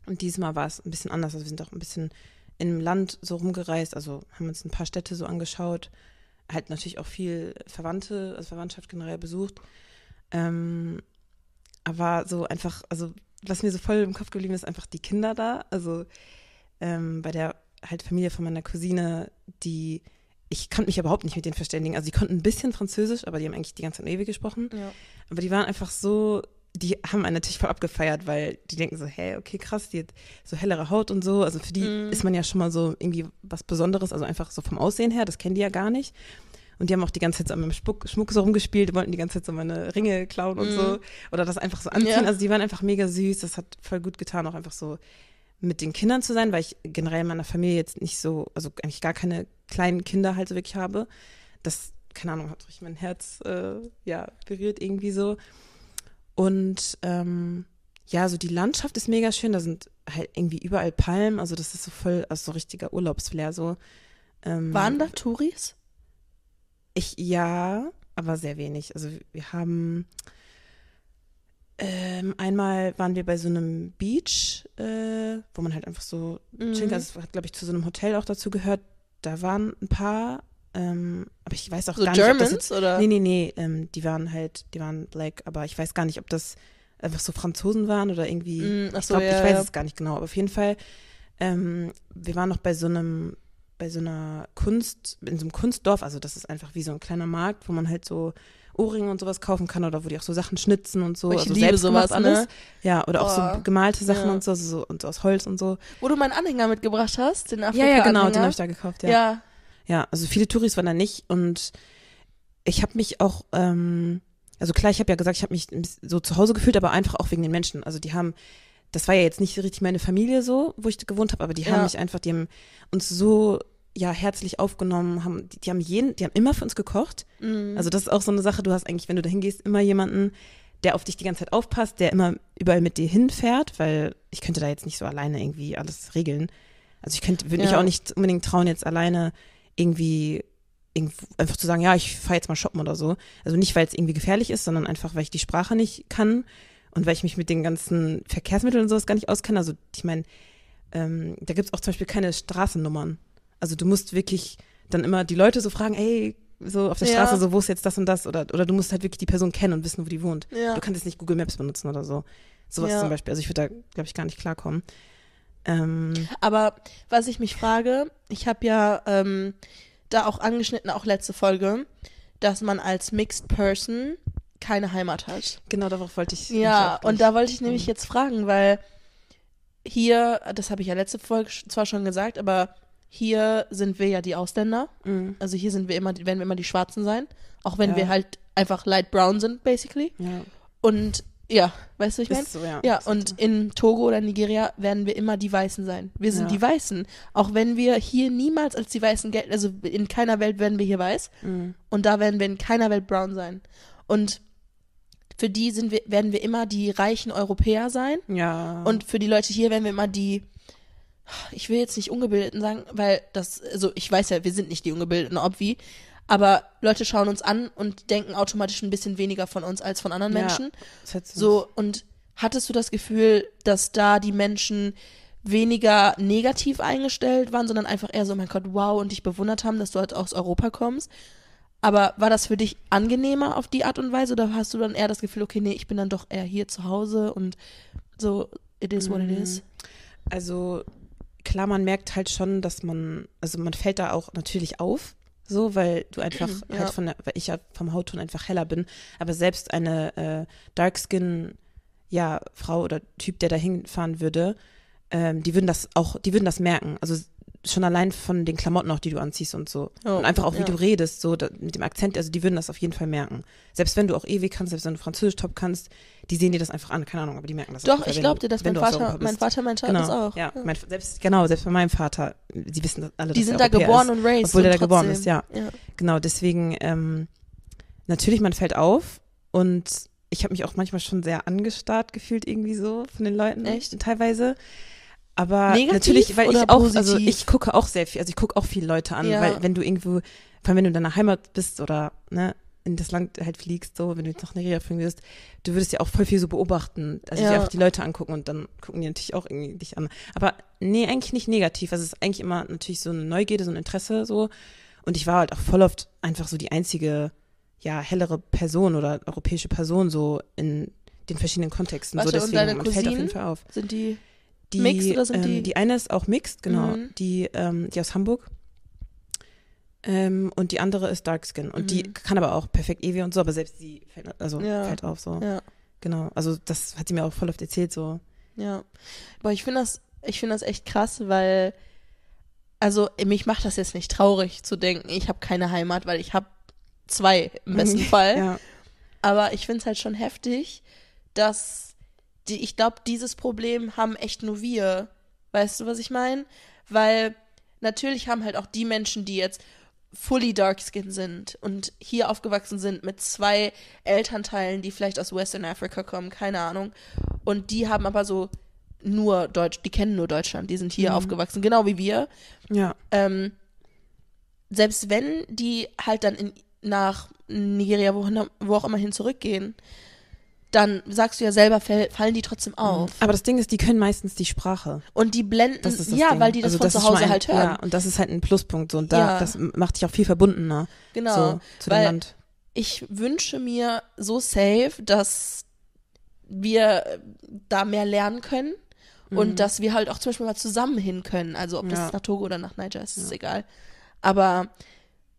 und diesmal war es ein bisschen anders. Also wir sind auch ein bisschen im Land so rumgereist, also haben uns ein paar Städte so angeschaut. Halt natürlich auch viel Verwandte, also Verwandtschaft generell besucht. Ähm, aber so einfach, also was mir so voll im Kopf geblieben ist, einfach die Kinder da. Also ähm, bei der halt Familie von meiner Cousine, die ich konnte mich überhaupt nicht mit denen verständigen. Also die konnten ein bisschen Französisch, aber die haben eigentlich die ganze Zeit ewig gesprochen. Ja. Aber die waren einfach so, die haben einen natürlich voll abgefeiert, weil die denken so, hey, okay, krass, die hat so hellere Haut und so. Also für die mm. ist man ja schon mal so irgendwie was Besonderes, also einfach so vom Aussehen her, das kennen die ja gar nicht. Und die haben auch die ganze Zeit so an meinem Schmuck, Schmuck so rumgespielt, wollten die ganze Zeit so meine Ringe klauen und mm. so. Oder das einfach so anziehen. Ja. Also die waren einfach mega süß. Das hat voll gut getan, auch einfach so mit den Kindern zu sein, weil ich generell in meiner Familie jetzt nicht so, also eigentlich gar keine kleinen Kinder halt so wirklich habe. Das, keine Ahnung, hat durch mein Herz äh, ja berührt irgendwie so. Und ähm, ja, so die Landschaft ist mega schön. Da sind halt irgendwie überall Palmen. Also das ist so voll, also so richtiger Urlaubsflair so. Ähm, Waren da Touris? Ich ja, aber sehr wenig. Also wir haben ähm, einmal waren wir bei so einem Beach, äh, wo man halt einfach so mhm. chillen Also es hat, glaube ich, zu so einem Hotel auch dazu gehört. Da waren ein paar, ähm, aber ich weiß auch so gar Germans, nicht. Germans oder? Nee, nee, nee. Ähm, die waren halt, die waren black, aber ich weiß gar nicht, ob das einfach so Franzosen waren oder irgendwie. Mm, ach so, ich glaube, ja, ich weiß ja. es gar nicht genau. Aber auf jeden Fall, ähm, wir waren noch bei so einem, bei so einer Kunst, in so einem Kunstdorf. Also das ist einfach wie so ein kleiner Markt, wo man halt so Ohrringe und sowas kaufen kann oder wo die auch so Sachen schnitzen und so. Ich also liebe sowas alles. Ne? Ja, oder oh. auch so gemalte Sachen ja. und so, so und so aus Holz und so. Wo du meinen Anhänger mitgebracht hast, den Afrika Ja, ja, genau, den habe ich da gekauft, ja. Ja, ja also viele Touris waren da nicht und ich habe mich auch, ähm, also klar, ich habe ja gesagt, ich habe mich so zu Hause gefühlt, aber einfach auch wegen den Menschen. Also die haben, das war ja jetzt nicht richtig meine Familie so, wo ich gewohnt habe, aber die ja. haben mich einfach, die haben uns so ja herzlich aufgenommen, haben, die, die, haben jeden, die haben immer für uns gekocht. Mhm. Also das ist auch so eine Sache, du hast eigentlich, wenn du da hingehst, immer jemanden, der auf dich die ganze Zeit aufpasst, der immer überall mit dir hinfährt, weil ich könnte da jetzt nicht so alleine irgendwie alles regeln. Also ich könnte, würde ja. mich auch nicht unbedingt trauen, jetzt alleine irgendwie, einfach zu sagen, ja, ich fahre jetzt mal shoppen oder so. Also nicht, weil es irgendwie gefährlich ist, sondern einfach, weil ich die Sprache nicht kann und weil ich mich mit den ganzen Verkehrsmitteln und sowas gar nicht auskenne. Also ich meine, ähm, da gibt es auch zum Beispiel keine Straßennummern. Also du musst wirklich dann immer die Leute so fragen, ey, so auf der ja. Straße, so wo ist jetzt das und das oder oder du musst halt wirklich die Person kennen und wissen, wo die wohnt. Ja. Du kannst jetzt nicht Google Maps benutzen oder so. Sowas ja. zum Beispiel. Also ich würde da, glaube ich, gar nicht klarkommen. Ähm. Aber was ich mich frage, ich habe ja ähm, da auch angeschnitten, auch letzte Folge, dass man als Mixed Person keine Heimat hat. Genau, darauf wollte ich. Ja, und da wollte ich nämlich jetzt fragen, weil hier, das habe ich ja letzte Folge zwar schon gesagt, aber hier sind wir ja die Ausländer. Mhm. Also hier sind wir immer, werden wir immer die Schwarzen sein. Auch wenn ja. wir halt einfach light brown sind, basically. Ja. Und ja, weißt du, ich meine? So, ja. ja und in Togo oder Nigeria werden wir immer die Weißen sein. Wir sind ja. die Weißen. Auch wenn wir hier niemals als die Weißen gelten, also in keiner Welt werden wir hier weiß. Mhm. Und da werden wir in keiner Welt brown sein. Und für die sind wir, werden wir immer die reichen Europäer sein. Ja. Und für die Leute hier werden wir immer die ich will jetzt nicht Ungebildeten sagen, weil das, also ich weiß ja, wir sind nicht die Ungebildeten, obvi, aber Leute schauen uns an und denken automatisch ein bisschen weniger von uns als von anderen Menschen. Ja, so, und hattest du das Gefühl, dass da die Menschen weniger negativ eingestellt waren, sondern einfach eher so, mein Gott, wow, und dich bewundert haben, dass du halt aus Europa kommst? Aber war das für dich angenehmer auf die Art und Weise oder hast du dann eher das Gefühl, okay, nee, ich bin dann doch eher hier zu Hause und so, it is what it is? Also klar, man merkt halt schon, dass man, also man fällt da auch natürlich auf, so, weil du einfach Ja. halt von der, weil ich ja vom Hautton einfach heller bin. Aber selbst eine äh, Darkskin, ja, Frau oder Typ, der da hinfahren würde, ähm, die würden das auch, die würden das merken. Also schon allein von den Klamotten auch, die du anziehst und so. Oh, und einfach auch, wie ja. du redest, so da, mit dem Akzent, also die würden das auf jeden Fall merken. Selbst wenn du auch ewig kannst, selbst wenn du Französisch top kannst, die sehen dir das einfach an, keine Ahnung, aber die merken das Doch, Fall, ich glaube dir das. wenn Mein du aus Vater, mein. Vater Genau, das auch. ja. Mein, selbst, genau, selbst bei meinem Vater, die wissen das alle, Die dass sind er da Europäer geboren ist. und raised. Obwohl und er da geboren ist, ja. ja. Genau, deswegen, ähm, natürlich, man fällt auf und ich habe mich auch manchmal schon sehr angestarrt gefühlt irgendwie so von den Leuten. Echt? Teilweise. Aber Negativ natürlich, weil ich auch, also positiv? ich gucke auch sehr viel, also ich gucke auch viele Leute an, Ja. weil wenn du irgendwo, vor allem wenn du in deiner Heimat bist oder ne, in das Land halt fliegst, so, wenn du jetzt nach Nigeria fliegen wirst, du würdest ja auch voll viel so beobachten, also Ja. dir einfach die Leute angucken und dann gucken die natürlich auch irgendwie dich an. Aber nee, eigentlich nicht negativ. Also es ist eigentlich immer natürlich so eine Neugierde, so ein Interesse so. Und ich war halt auch voll oft einfach so die einzige, ja, hellere Person oder europäische Person so in den verschiedenen Kontexten. Warte, so und deswegen, deine man fällt auf jeden Fall auf. Sind die. Die, Mixed oder sind ähm, die- die eine ist auch mixed, genau. Mhm. Die, ähm, die aus Hamburg. Ähm, und die andere ist Dark Skin. Und die Mhm. kann aber auch perfekt Evi und so, aber selbst sie fällt, also Ja. fällt auf so. Ja. Genau. Also das hat sie mir auch voll oft erzählt, so. Ja. Aber ich finde das, ich finde das echt krass, weil, also mich macht das jetzt nicht traurig zu denken, ich habe keine Heimat, weil ich habe zwei im besten Fall. Ja. Aber ich finde es halt schon heftig, dass die, ich glaube, dieses Problem haben echt nur wir. Weißt du, was ich meine? Weil natürlich haben halt auch die Menschen, die jetzt fully dark skin sind und hier aufgewachsen sind mit zwei Elternteilen, die vielleicht aus Western Africa kommen, keine Ahnung. Und die haben aber so nur Deutsch, die kennen nur Deutschland, die sind hier Mhm. aufgewachsen, genau wie wir. Ja. Ähm, selbst wenn die halt dann in, nach Nigeria, wo, wo auch immer hin zurückgehen, dann sagst du ja selber, fall, fallen die trotzdem auf. Aber das Ding ist, die können meistens die Sprache. Und die blenden, Das ist das ja, Ding. weil die das also von das zu ist Hause ein, halt hören. Ja, und das ist halt ein Pluspunkt. So. Und da, Ja. das macht dich auch viel verbundener. genau. So, zu dem weil Land. ich wünsche mir so safe, dass wir da mehr lernen können und dass wir halt auch zum Beispiel mal zusammen hin können. Also ob das Mhm. Ja. jetzt nach Togo oder nach Niger ist, ist Ja. egal. Aber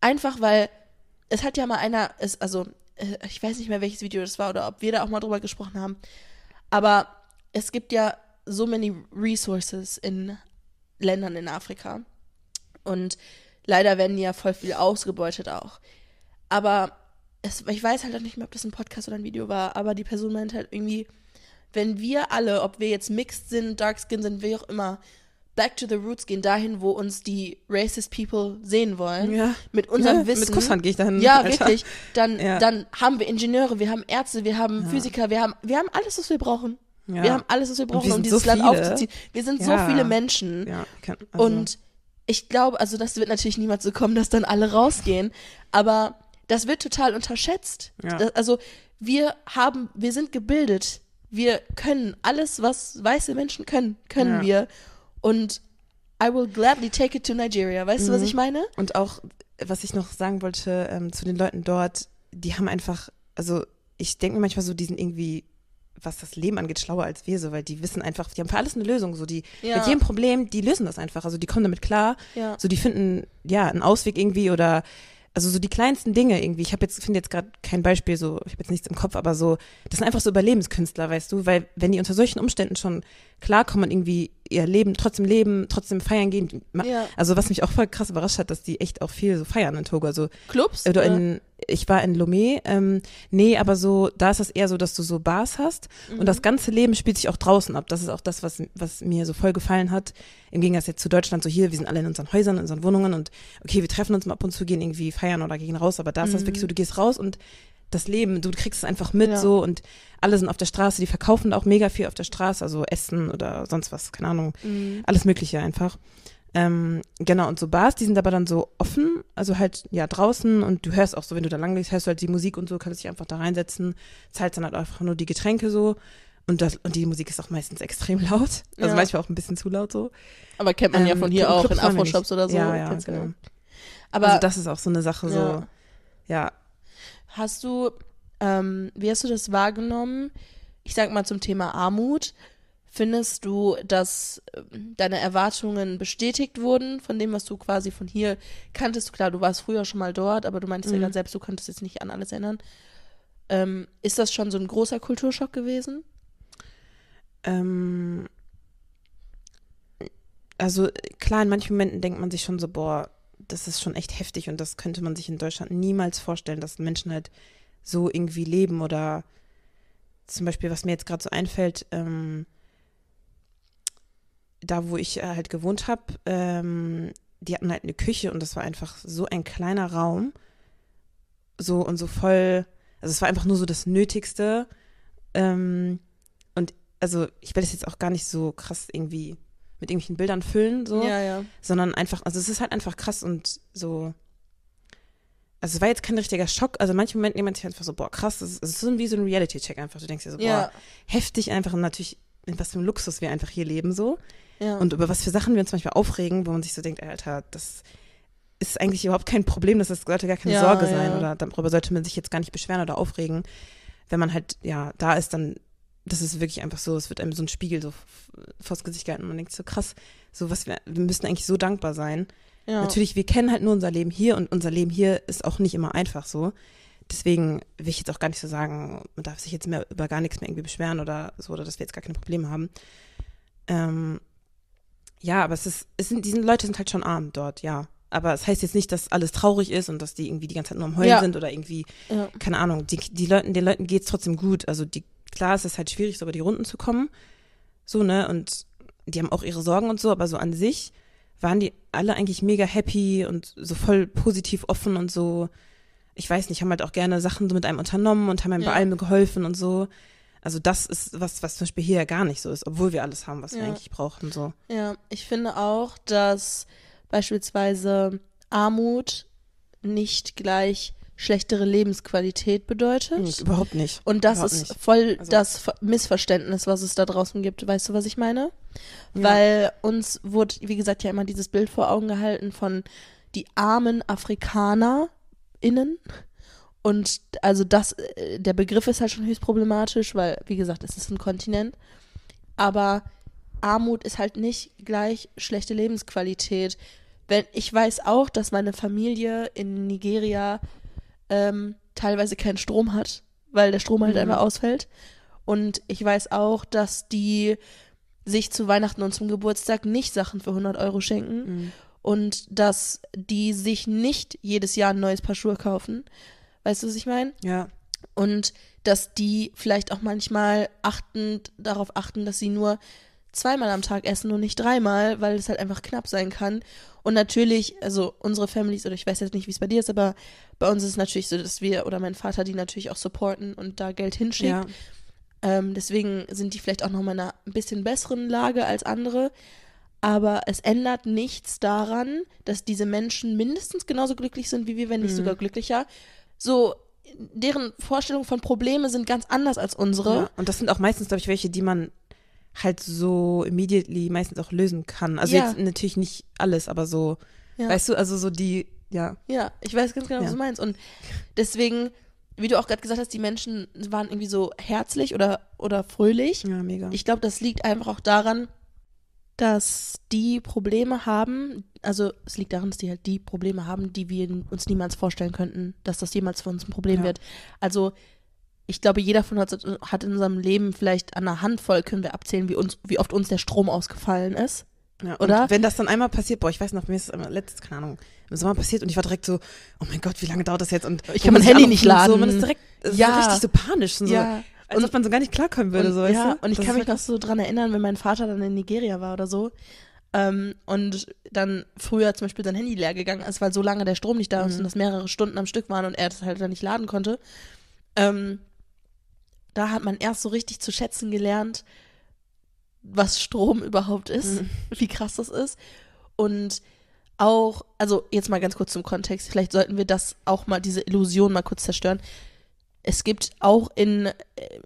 einfach, weil es hat ja mal einer, es, also ich weiß nicht mehr, welches Video das war oder ob wir da auch mal drüber gesprochen haben. Aber es gibt ja so many resources in Ländern in Afrika. Und leider werden die ja voll viel ausgebeutet auch. Aber es, ich weiß halt auch nicht mehr, ob das ein Podcast oder ein Video war, aber die Person meint halt irgendwie, wenn wir alle, ob wir jetzt mixed sind, dark skin sind, wie auch immer, back to the roots gehen, dahin, wo uns die racist people sehen wollen, Ja. mit unserem ja, Wissen. Mit Kusshand gehe ich dahin. Ja, Alter. wirklich. Dann, Ja. dann haben wir Ingenieure, wir haben Ärzte, wir haben. Physiker, wir haben, wir haben alles, was wir brauchen. Wir haben alles, was wir brauchen, wir um dieses so Land aufzuziehen. Wir sind so viele Menschen. kann, also, Und ich glaube, also das wird natürlich niemals so kommen, dass dann alle rausgehen. Aber das wird total unterschätzt. Das, also wir haben, wir sind gebildet. Wir können alles, was weiße Menschen können, können wir. Und I will gladly take it to Nigeria. Weißt du, was Mhm. ich meine? Und auch, was ich noch sagen wollte ähm, zu den Leuten dort, die haben einfach, also ich denke mir manchmal so, die sind irgendwie, was das Leben angeht, schlauer als wir so, weil die wissen einfach, die haben für alles eine Lösung. So, die Ja. mit jedem Problem, die lösen das einfach. Also die kommen damit klar. Ja. So, die finden ja einen Ausweg irgendwie oder also so die kleinsten Dinge irgendwie. Ich habe jetzt finde jetzt gerade kein Beispiel, so ich habe jetzt nichts im Kopf, aber so das sind einfach so Überlebenskünstler, weißt du, weil wenn die unter solchen Umständen schon klarkommen und irgendwie ihr Leben trotzdem leben, trotzdem feiern gehen. Ja. Also was mich auch voll krass überrascht hat, dass die echt auch viel so feiern in Togo. Also Clubs? oder in, ich war in Lomé, ähm, nee, aber so, da ist es eher so, dass du so Bars hast Mhm. und das ganze Leben spielt sich auch draußen ab. Das ist auch das, was, was mir so voll gefallen hat. Im Gegensatz jetzt zu Deutschland, so hier, wir sind alle in unseren Häusern, in unseren Wohnungen und okay, wir treffen uns mal ab und zu, gehen irgendwie feiern oder gehen raus, aber da ist das Mhm. wirklich so, du gehst raus und das Leben, du kriegst es einfach mit Ja. so und alle sind auf der Straße, die verkaufen auch mega viel auf der Straße, also Essen oder sonst was, keine Ahnung Mhm. alles Mögliche einfach. Ähm, genau, und so Bars, die sind aber dann so offen, also halt, ja, draußen und du hörst auch so, wenn du da lang gehst, hörst du halt die Musik und so, kannst dich einfach da reinsetzen, zahlst dann halt einfach nur die Getränke so und das, und die Musik ist auch meistens extrem laut, also Ja. manchmal auch ein bisschen zu laut so. Aber kennt man ja Ähm, von hier auch, in Afro-Shops oder so. Ja, ja, du genau. Aber also das ist auch so eine Sache, so, Ja. ja, Hast du, ähm, wie hast du das wahrgenommen? Ich sag mal zum Thema Armut. Findest du, dass ähm, deine Erwartungen bestätigt wurden von dem, was du quasi von hier kanntest? Klar, du warst früher schon mal dort, aber du meintest ja Mhm. gerade selbst, du konntest jetzt nicht an alles erinnern. Ähm, ist das schon so ein großer Kulturschock gewesen? Ähm, also klar, in manchen Momenten denkt man sich schon so, boah, das ist schon echt heftig und das könnte man sich in Deutschland niemals vorstellen, dass Menschen halt so irgendwie leben oder zum Beispiel, was mir jetzt gerade so einfällt, ähm, da wo ich äh, halt gewohnt habe, ähm, die hatten halt eine Küche und das war einfach so ein kleiner Raum, so und so voll, also es war einfach nur so das Nötigste. Ähm, und also ich will das jetzt auch gar nicht so krass irgendwie mit irgendwelchen Bildern füllen, so, Ja, ja. sondern einfach, also es ist halt einfach krass und so. Also es war jetzt kein richtiger Schock. Also in manchen Momenten denkt man sich einfach so, boah, krass, das ist, so wie so ein Reality-Check einfach. Du denkst dir so, boah, Ja, heftig einfach und natürlich, in was für einem Luxus wir einfach hier leben so. ja. Und über was für Sachen wir uns manchmal aufregen, wo man sich so denkt, Alter, das ist eigentlich überhaupt kein Problem, das sollte gar keine Ja, Sorge sein oder darüber sollte man sich jetzt gar nicht beschweren oder aufregen. Wenn man halt, ja, da ist, dann, das ist wirklich einfach so, es wird einem so ein Spiegel so vors Gesicht gehalten und man denkt so, krass, so was wir, wir müssen eigentlich so dankbar sein. ja. Natürlich, wir kennen halt nur unser Leben hier und unser Leben hier ist auch nicht immer einfach so. Deswegen will ich jetzt auch gar nicht so sagen, man darf sich jetzt mehr über gar nichts mehr irgendwie beschweren oder so, oder dass wir jetzt gar keine Probleme haben. Ähm, ja, aber es ist, es sind, diese Leute sind halt schon arm dort, ja. Aber es heißt jetzt nicht, dass alles traurig ist und dass die irgendwie die ganze Zeit nur am Heulen Ja. sind oder irgendwie, ja. keine Ahnung, die, die Leuten, den Leuten geht's trotzdem gut. Also die, klar, es ist halt schwierig, so über die Runden zu kommen. So, ne? Und die haben auch ihre Sorgen und so, aber so an sich waren die alle eigentlich mega happy und so voll positiv offen und so. Ich weiß nicht, haben halt auch gerne Sachen so mit einem unternommen und haben einem Ja. bei allem geholfen und so. Also das ist was, was zum Beispiel hier ja gar nicht so ist, obwohl wir alles haben, was wir Ja. eigentlich brauchen. So. Ja, ich finde auch, dass beispielsweise Armut nicht gleich schlechtere Lebensqualität bedeutet. Hm, überhaupt nicht. Und das Überhaupt ist nicht. voll Also- das Ver- Missverständnis, was es da draußen gibt. Weißt du, was ich meine? Ja. Weil uns wurde, wie gesagt, ja immer dieses Bild vor Augen gehalten von die armen AfrikanerInnen. Und also das, äh, der Begriff ist halt schon höchst problematisch, weil, wie gesagt, es ist ein Kontinent. Aber Armut ist halt nicht gleich schlechte Lebensqualität. Wenn, ich weiß auch, dass meine Familie in Nigeria ähm, teilweise keinen Strom hat, weil der Strom halt Mhm. einfach ausfällt. Und ich weiß auch, dass die sich zu Weihnachten und zum Geburtstag nicht Sachen für 100 Euro schenken Mhm. und dass die sich nicht jedes Jahr ein neues Paar Schuhe kaufen. Weißt du, was ich meine? Ja. Und dass die vielleicht auch manchmal achtend darauf achten, dass sie nur zweimal am Tag essen und nicht dreimal, weil es halt einfach knapp sein kann. Und natürlich, also unsere Families, oder ich weiß jetzt nicht, wie es bei dir ist, aber bei uns ist es natürlich so, dass wir oder mein Vater die natürlich auch supporten und da Geld hinschickt. Ja. Ähm, deswegen sind die vielleicht auch nochmal in einer ein bisschen besseren Lage als andere. Aber es ändert nichts daran, dass diese Menschen mindestens genauso glücklich sind wie wir, wenn nicht Mhm. sogar glücklicher. So, deren Vorstellungen von Probleme sind ganz anders als unsere. Ja. Und das sind auch meistens, glaube ich, welche, die man halt so immediately meistens auch lösen kann. Also Ja. jetzt natürlich nicht alles, aber so, Ja. weißt du, also so die, ja. Ja, ich weiß ganz genau, was Ja. du meinst. Und deswegen, wie du auch gerade gesagt hast, die Menschen waren irgendwie so herzlich oder, oder fröhlich. Ja, mega. Ich glaube, das liegt einfach auch daran, dass die Probleme haben, also es liegt daran, dass die halt die Probleme haben, die wir uns niemals vorstellen könnten, dass das jemals für uns ein Problem Ja. wird. Also ich glaube, jeder von uns hat- in unserem Leben vielleicht an einer Handvoll können wir abzählen, wie uns, wie oft uns der Strom ausgefallen ist. ja, oder? Und wenn das dann einmal passiert, boah, ich weiß noch, mir ist einmal letztes, keine Ahnung, im Sommer passiert und ich war direkt so, oh mein Gott, wie lange dauert das jetzt? Und Ich kann mein Handy nicht und So, laden. man ist direkt es Ja. ist richtig so panisch und so, als ob man so gar nicht klarkommen würde, und, so, weißt ja, du? und ich Das kann ist mich noch so dran erinnern, wenn mein Vater dann in Nigeria war oder so. Ähm, und dann früher zum Beispiel sein Handy leer gegangen ist, weil so lange der Strom nicht da ist Mhm. und das mehrere Stunden am Stück waren und er das halt dann nicht laden konnte. Ähm, da hat man erst so richtig zu schätzen gelernt, was Strom überhaupt ist, Mhm. wie krass das ist. Und auch, also jetzt mal ganz kurz zum Kontext, vielleicht sollten wir das auch mal, diese Illusion mal kurz zerstören. Es gibt auch in äh,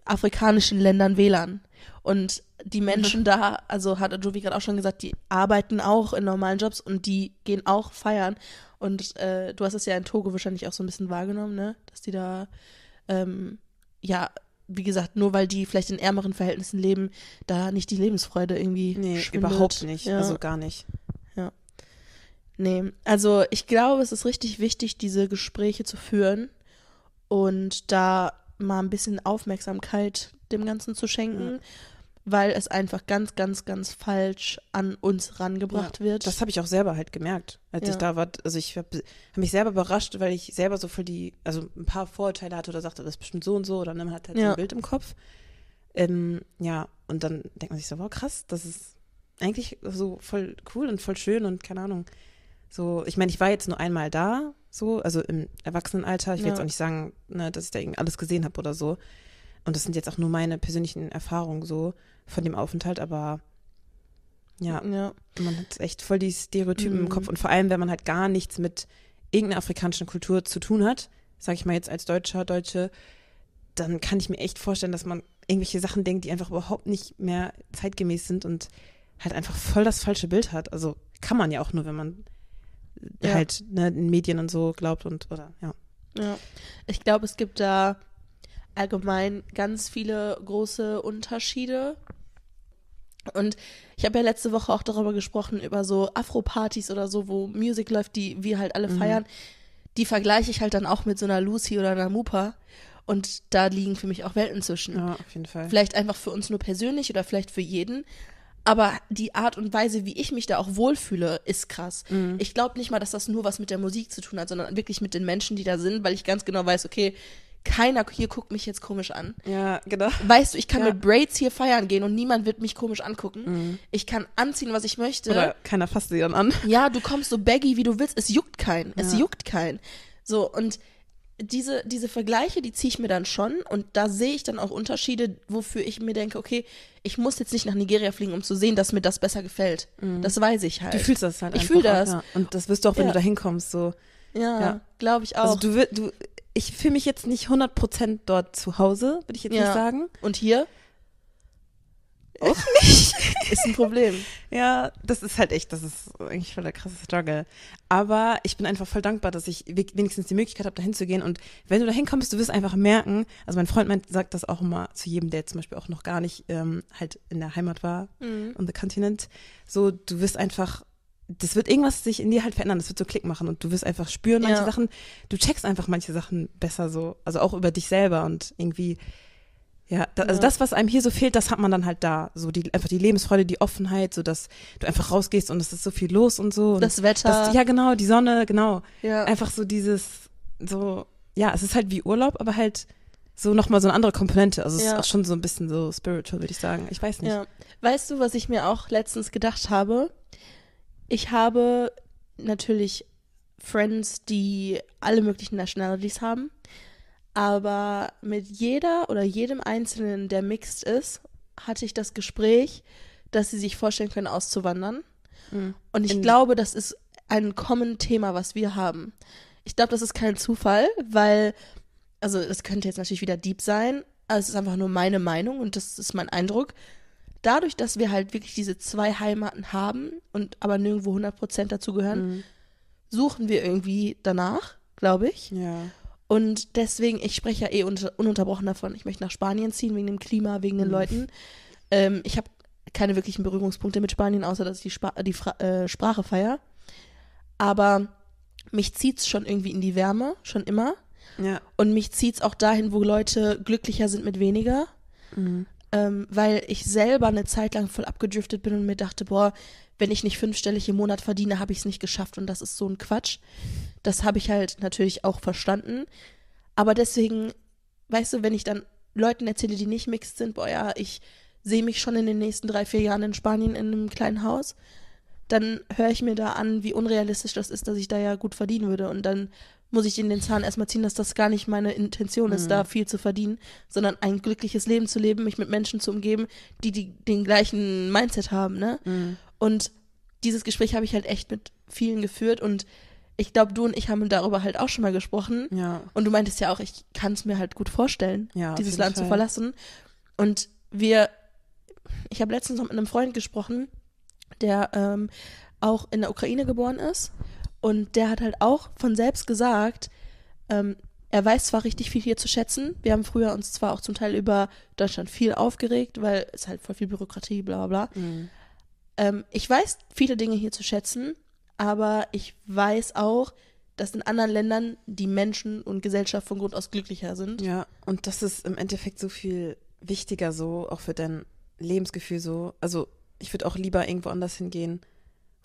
afrikanischen Ländern WLAN. Und die Menschen da, also hat Jovi gerade auch schon gesagt, die arbeiten auch in normalen Jobs und die gehen auch feiern. Und äh, du hast es ja in Togo wahrscheinlich auch so ein bisschen wahrgenommen, ne? Dass die da ähm, ja wie gesagt, nur weil die vielleicht in ärmeren Verhältnissen leben, da nicht die Lebensfreude irgendwie Nee, schwindet. überhaupt nicht. Ja. Also gar nicht. Nee, also ich glaube, es ist richtig wichtig, diese Gespräche zu führen und da mal ein bisschen Aufmerksamkeit dem Ganzen zu schenken, Ja. Weil es einfach ganz, ganz, ganz falsch an uns rangebracht wird. Das habe ich auch selber halt gemerkt, als Ja. ich da war. Also ich habe hab mich selber überrascht, weil ich selber so voll die, also ein paar Vorurteile hatte oder sagte, das ist bestimmt so und so oder dann hat halt so Ja. ein Bild im Kopf. Ähm, ja, und dann denkt man sich so, wow, krass, das ist eigentlich so voll cool und voll schön und keine Ahnung. So, ich meine, ich war jetzt nur einmal da, so, also im Erwachsenenalter. Ich will Ja. jetzt auch nicht sagen, ne, dass ich da irgendwie alles gesehen habe oder so. Und das sind jetzt auch nur meine persönlichen Erfahrungen so von dem Aufenthalt, aber ja, ja. man hat echt voll die Stereotypen Mhm. im Kopf und vor allem, wenn man halt gar nichts mit irgendeiner afrikanischen Kultur zu tun hat, sage ich mal jetzt als Deutscher, Deutsche, dann kann ich mir echt vorstellen, dass man irgendwelche Sachen denkt, die einfach überhaupt nicht mehr zeitgemäß sind und halt einfach voll das falsche Bild hat. Also kann man ja auch nur, wenn man Ja. halt ne, in Medien und so glaubt und oder ja. Ja, ich glaube, es gibt da allgemein ganz viele große Unterschiede. Und ich habe ja letzte Woche auch darüber gesprochen, über so Afro-Partys oder so, wo Musik läuft, die wir halt alle Mhm. feiern. Die vergleiche ich halt dann auch mit so einer Lucy oder einer Mupa. Und da liegen für mich auch Welten zwischen. Ja, auf jeden Fall. Vielleicht einfach für uns nur persönlich oder vielleicht für jeden. Aber die Art und Weise, wie ich mich da auch wohlfühle, ist krass. Mhm. Ich glaube nicht mal, dass das nur was mit der Musik zu tun hat, sondern wirklich mit den Menschen, die da sind, weil ich ganz genau weiß, okay, keiner hier guckt mich jetzt komisch an. Ja, genau. Weißt du, ich kann Ja. mit Braids hier feiern gehen und niemand wird mich komisch angucken. Ich kann anziehen, was ich möchte. Oder keiner fasst sie dann an. Ja, du kommst so baggy, wie du willst. Es juckt keinen. Es Ja. juckt keinen. So, und diese, diese Vergleiche, die ziehe ich mir dann schon. Und da sehe ich dann auch Unterschiede, wofür ich mir denke, okay, ich muss jetzt nicht nach Nigeria fliegen, um zu sehen, dass mir das besser gefällt. Das weiß ich halt. Du fühlst das halt Ich einfach fühl auch, das. Ja. Und das wirst du auch, wenn Ja. du da hinkommst, so. ja, Ja. glaube ich auch. Also du, du ich fühle mich jetzt nicht 100% dort zu Hause, würde ich jetzt Ja. nicht sagen. und hier? Auch nicht. ist ein Problem. Ja, das ist halt echt, das ist eigentlich voll der krasse Struggle. Aber ich bin einfach voll dankbar, dass ich we- wenigstens die Möglichkeit habe, da hinzugehen. Und wenn du da hinkommst, du wirst einfach merken, also mein Freund meint, sagt das auch immer zu jedem, der zum Beispiel auch noch gar nicht ähm, halt in der Heimat war, Mhm. on the continent, so, du wirst einfach, das wird irgendwas sich in dir halt verändern, das wird so Klick machen und du wirst einfach spüren, manche Ja. Sachen, du checkst einfach manche Sachen besser so, also auch über dich selber und irgendwie, ja, da, also Ja. das, was einem hier so fehlt, das hat man dann halt da, so die, einfach die Lebensfreude, die Offenheit, so dass du einfach rausgehst und es ist so viel los und so. Und Das Wetter. das, ja, genau, die Sonne, genau, ja. einfach so dieses, so, ja, es ist halt wie Urlaub, aber halt so nochmal so eine andere Komponente, also es Ja. ist auch schon so ein bisschen so spiritual, würde ich sagen, ich weiß nicht. Ja. Weißt du, was ich mir auch letztens gedacht habe? Ich habe natürlich Friends, die alle möglichen Nationalities haben, aber mit jeder oder jedem Einzelnen, der mixed ist, hatte ich das Gespräch, dass sie sich vorstellen können, auszuwandern. Mhm. Und ich In- glaube, das ist ein common Thema, was wir haben. Ich glaube, das ist kein Zufall, weil, also das könnte jetzt natürlich wieder deep sein, aber es ist einfach nur meine Meinung und das ist mein Eindruck. Dadurch, dass wir halt wirklich diese zwei Heimaten haben und aber nirgendwo 100% dazu gehören, Mhm. suchen wir irgendwie danach, glaube ich. Ja. Und deswegen, ich spreche ja eh unter, ununterbrochen davon, ich möchte nach Spanien ziehen, wegen dem Klima, wegen den Mhm. Leuten. Ähm, ich habe keine wirklichen Berührungspunkte mit Spanien, außer dass ich die, Spa die Fra äh, Sprache feier. Aber mich zieht's schon irgendwie in die Wärme, schon immer. Ja. Und mich zieht's auch dahin, wo Leute glücklicher sind mit weniger. Mhm. Ähm, weil ich selber eine Zeit lang voll abgedriftet bin und mir dachte, boah, wenn ich nicht fünfstellig im Monat verdiene, habe ich es nicht geschafft und das ist so ein Quatsch. Das habe ich halt natürlich auch verstanden. Aber deswegen, weißt du, wenn ich dann Leuten erzähle, die nicht mixed sind, boah ja, ich sehe mich schon in den nächsten drei, vier Jahren in Spanien in einem kleinen Haus, dann höre ich mir da an, wie unrealistisch das ist, dass ich da ja gut verdienen würde. Und dann muss ich in den Zahn erstmal ziehen, dass das gar nicht meine Intention ist, Mhm. da viel zu verdienen, sondern ein glückliches Leben zu leben, mich mit Menschen zu umgeben, die, die den gleichen Mindset haben, ne? Mhm. Und dieses Gespräch habe ich halt echt mit vielen geführt und ich glaube, du und ich haben darüber halt auch schon mal gesprochen. Ja. Und du meintest ja auch, ich kann es mir halt gut vorstellen, Ja, dieses Land zu verlassen. Und wir, ich habe letztens noch mit einem Freund gesprochen, der ähm, auch in der Ukraine geboren ist. Und der hat halt auch von selbst gesagt, ähm, er weiß zwar richtig viel hier zu schätzen. Wir haben früher uns zwar auch zum Teil über Deutschland viel aufgeregt, weil es halt voll viel Bürokratie, bla bla bla. Mhm. Ähm, ich weiß viele Dinge hier zu schätzen, aber ich weiß auch, dass in anderen Ländern die Menschen und Gesellschaft von Grund aus glücklicher sind. Ja, und das ist im Endeffekt so viel wichtiger so, auch für dein Lebensgefühl so. Also ich würde auch lieber irgendwo anders hingehen,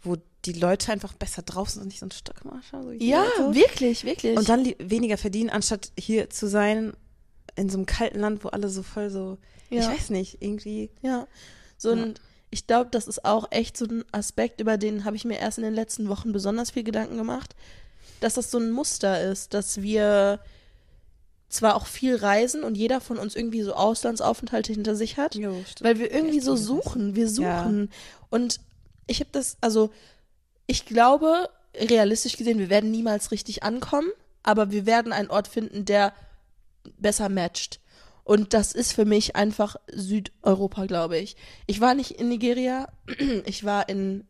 wo die Leute einfach besser drauf sind und nicht so ein Stockmarscher. So Ja, so. wirklich, wirklich. Und dann weniger verdienen, anstatt hier zu sein, in so einem kalten Land, wo alle so voll so, ja. ich weiß nicht, irgendwie. Ja. So Ja. und ich glaube, das ist auch echt so ein Aspekt, über den habe ich mir erst in den letzten Wochen besonders viel Gedanken gemacht, dass das so ein Muster ist, dass wir zwar auch viel reisen und jeder von uns irgendwie so Auslandsaufenthalte hinter sich hat, Jo, weil wir irgendwie so suchen, wir Ja. suchen. Und ich habe das, also ich glaube, realistisch gesehen, wir werden niemals richtig ankommen, aber wir werden einen Ort finden, der besser matcht. Und das ist für mich einfach Südeuropa, glaube ich. Ich war nicht in Nigeria, ich war in,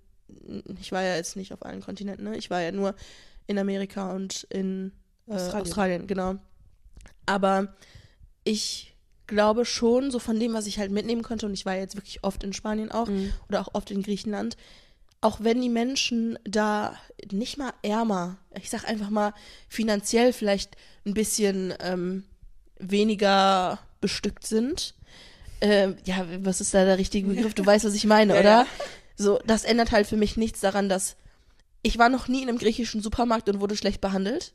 ich war ja jetzt nicht auf allen Kontinenten, ne? ich war ja nur in Amerika und in äh, Australien. Australien. genau. Aber ich glaube schon, so von dem, was ich halt mitnehmen konnte, und ich war jetzt wirklich oft in Spanien auch Mhm. oder auch oft in Griechenland, auch wenn die Menschen da nicht mal ärmer, ich sag einfach mal finanziell vielleicht ein bisschen ähm, weniger bestückt sind. Ähm, ja, was ist da der richtige Begriff? Du weißt, was ich meine, Ja, oder? ja. So, das ändert halt für mich nichts daran, dass ich war noch nie in einem griechischen Supermarkt und wurde schlecht behandelt.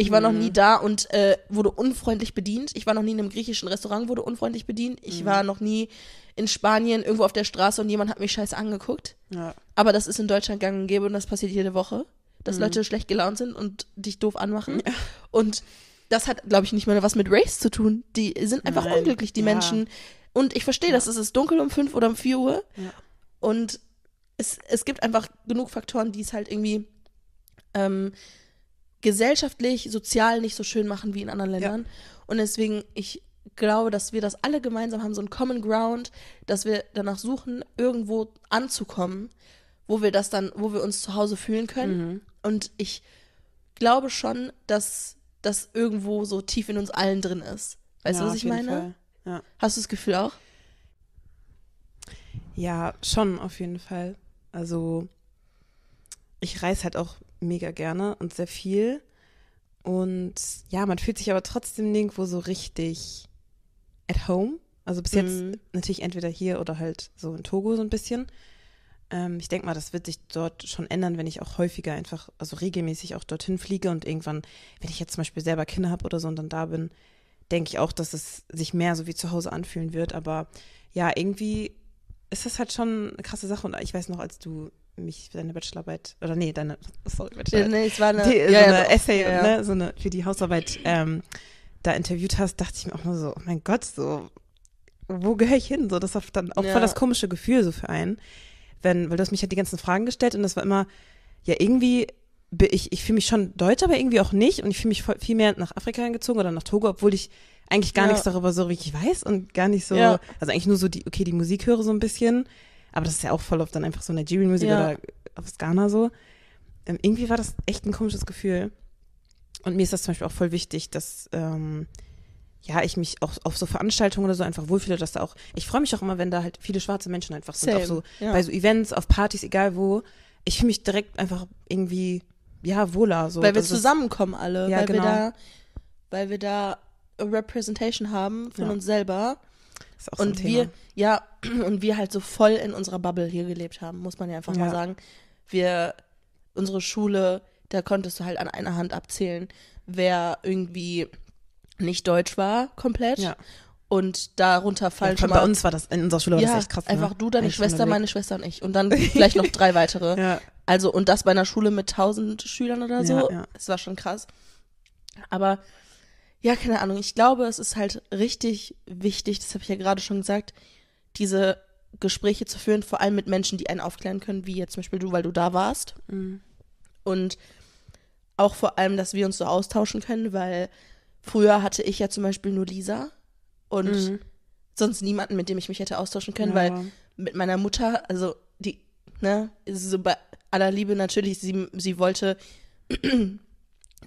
Ich war noch Mhm. nie da und äh, wurde unfreundlich bedient. Ich war noch nie in einem griechischen Restaurant, wurde unfreundlich bedient. Ich Mhm. war noch nie in Spanien irgendwo auf der Straße und jemand hat mich scheiße angeguckt. Ja. Aber das ist in Deutschland gang und gäbe und das passiert jede Woche, dass Mhm. Leute schlecht gelaunt sind und dich doof anmachen. Und das hat, glaube ich, nicht mal was mit Race zu tun. Die sind einfach Nein. unglücklich, die Ja. Menschen. Und ich verstehe, Ja. dass es ist dunkel um fünf oder um vier Uhr. Ja. Und es, es gibt einfach genug Faktoren, die es halt irgendwie ähm, gesellschaftlich, sozial nicht so schön machen wie in anderen Ja. Ländern. Und deswegen, ich glaube, dass wir das alle gemeinsam haben, so ein Common Ground, dass wir danach suchen, irgendwo anzukommen, wo wir das dann, wo wir uns zu Hause fühlen können. Mhm. Und ich glaube schon, dass das irgendwo so tief in uns allen drin ist. Weißt ja, du, was ich meine? Ja. Hast du das Gefühl auch? Ja, schon auf jeden Fall. Also ich reise halt auch mega gerne und sehr viel. Und ja, man fühlt sich aber trotzdem nirgendwo so richtig at home. Also bis jetzt Mhm. natürlich entweder hier oder halt so in Togo so ein bisschen. Ähm, ich denke mal, das wird sich dort schon ändern, wenn ich auch häufiger einfach, also regelmäßig auch dorthin fliege und irgendwann, wenn ich jetzt zum Beispiel selber Kinder habe oder so und dann da bin, denke ich auch, dass es sich mehr so wie zu Hause anfühlen wird. Aber ja, irgendwie ist das halt schon eine krasse Sache. Und ich weiß noch, als du mich für deine Bachelorarbeit, oder nee, deine, sorry, Bachelorarbeit, Nee, es war eine, die, ja, so ja, eine. Essay, Ja, ja. Ne, so eine, für die Hausarbeit ähm, da interviewt hast, dachte ich mir auch nur so, oh mein Gott, so, wo gehöre ich hin? So, das war dann auch Ja. voll das komische Gefühl so für einen. Wenn, weil du hast mich halt die ganzen Fragen gestellt und das war immer, ja, irgendwie, ich, ich fühle mich schon deutsch, aber irgendwie auch nicht und ich fühle mich voll, viel mehr nach Afrika hingezogen oder nach Togo, obwohl ich eigentlich gar Ja. nichts darüber so richtig weiß und gar nicht so, Ja. also eigentlich nur so die, okay, die Musik höre so ein bisschen, aber das ist ja auch voll oft dann einfach so Nigerian Musik Ja. oder aus Ghana so. Ähm, irgendwie war das echt ein komisches Gefühl. Und mir ist das zum Beispiel auch voll wichtig, dass ähm, ja, ich mich auch auf so Veranstaltungen oder so einfach wohlfühle, dass da auch, ich freue mich auch immer, wenn da halt viele schwarze Menschen einfach sind, Same, auf so, ja. bei so Events, auf Partys, egal wo. Ich fühle mich direkt einfach irgendwie, ja, wohler. So. weil wir ist- zusammenkommen alle, Ja, weil genau. wir da, weil wir da a Representation haben von Ja. uns selber ist auch so ein und Thema. wir, ja, und wir halt so voll in unserer Bubble hier gelebt haben, muss man ja einfach mal Ja. sagen. Wir, unsere Schule, da konntest du halt an einer Hand abzählen, wer irgendwie nicht deutsch war, komplett. Ja. Und darunter ja, fallen vor schon mal bei uns war das, in unserer Schule war ja, das echt krass. einfach ne? du, deine Eigentlich Schwester, meine Schwester und ich. Und dann vielleicht noch drei weitere. Ja, Also, und das bei einer Schule mit 1000 Schülern oder so. Ja, ja. Es war schon krass. Aber, ja, keine Ahnung. Ich glaube, es ist halt richtig wichtig, das habe ich ja gerade schon gesagt, diese Gespräche zu führen, vor allem mit Menschen, die einen aufklären können, wie jetzt zum Beispiel du, weil du da warst. Mhm. Und auch vor allem, dass wir uns so austauschen können, weil früher hatte ich ja zum Beispiel nur Lisa und Mhm. sonst niemanden, mit dem ich mich hätte austauschen können, weil Ja. mit meiner Mutter, also die, ne, ist so bei aller Liebe natürlich, sie, sie wollte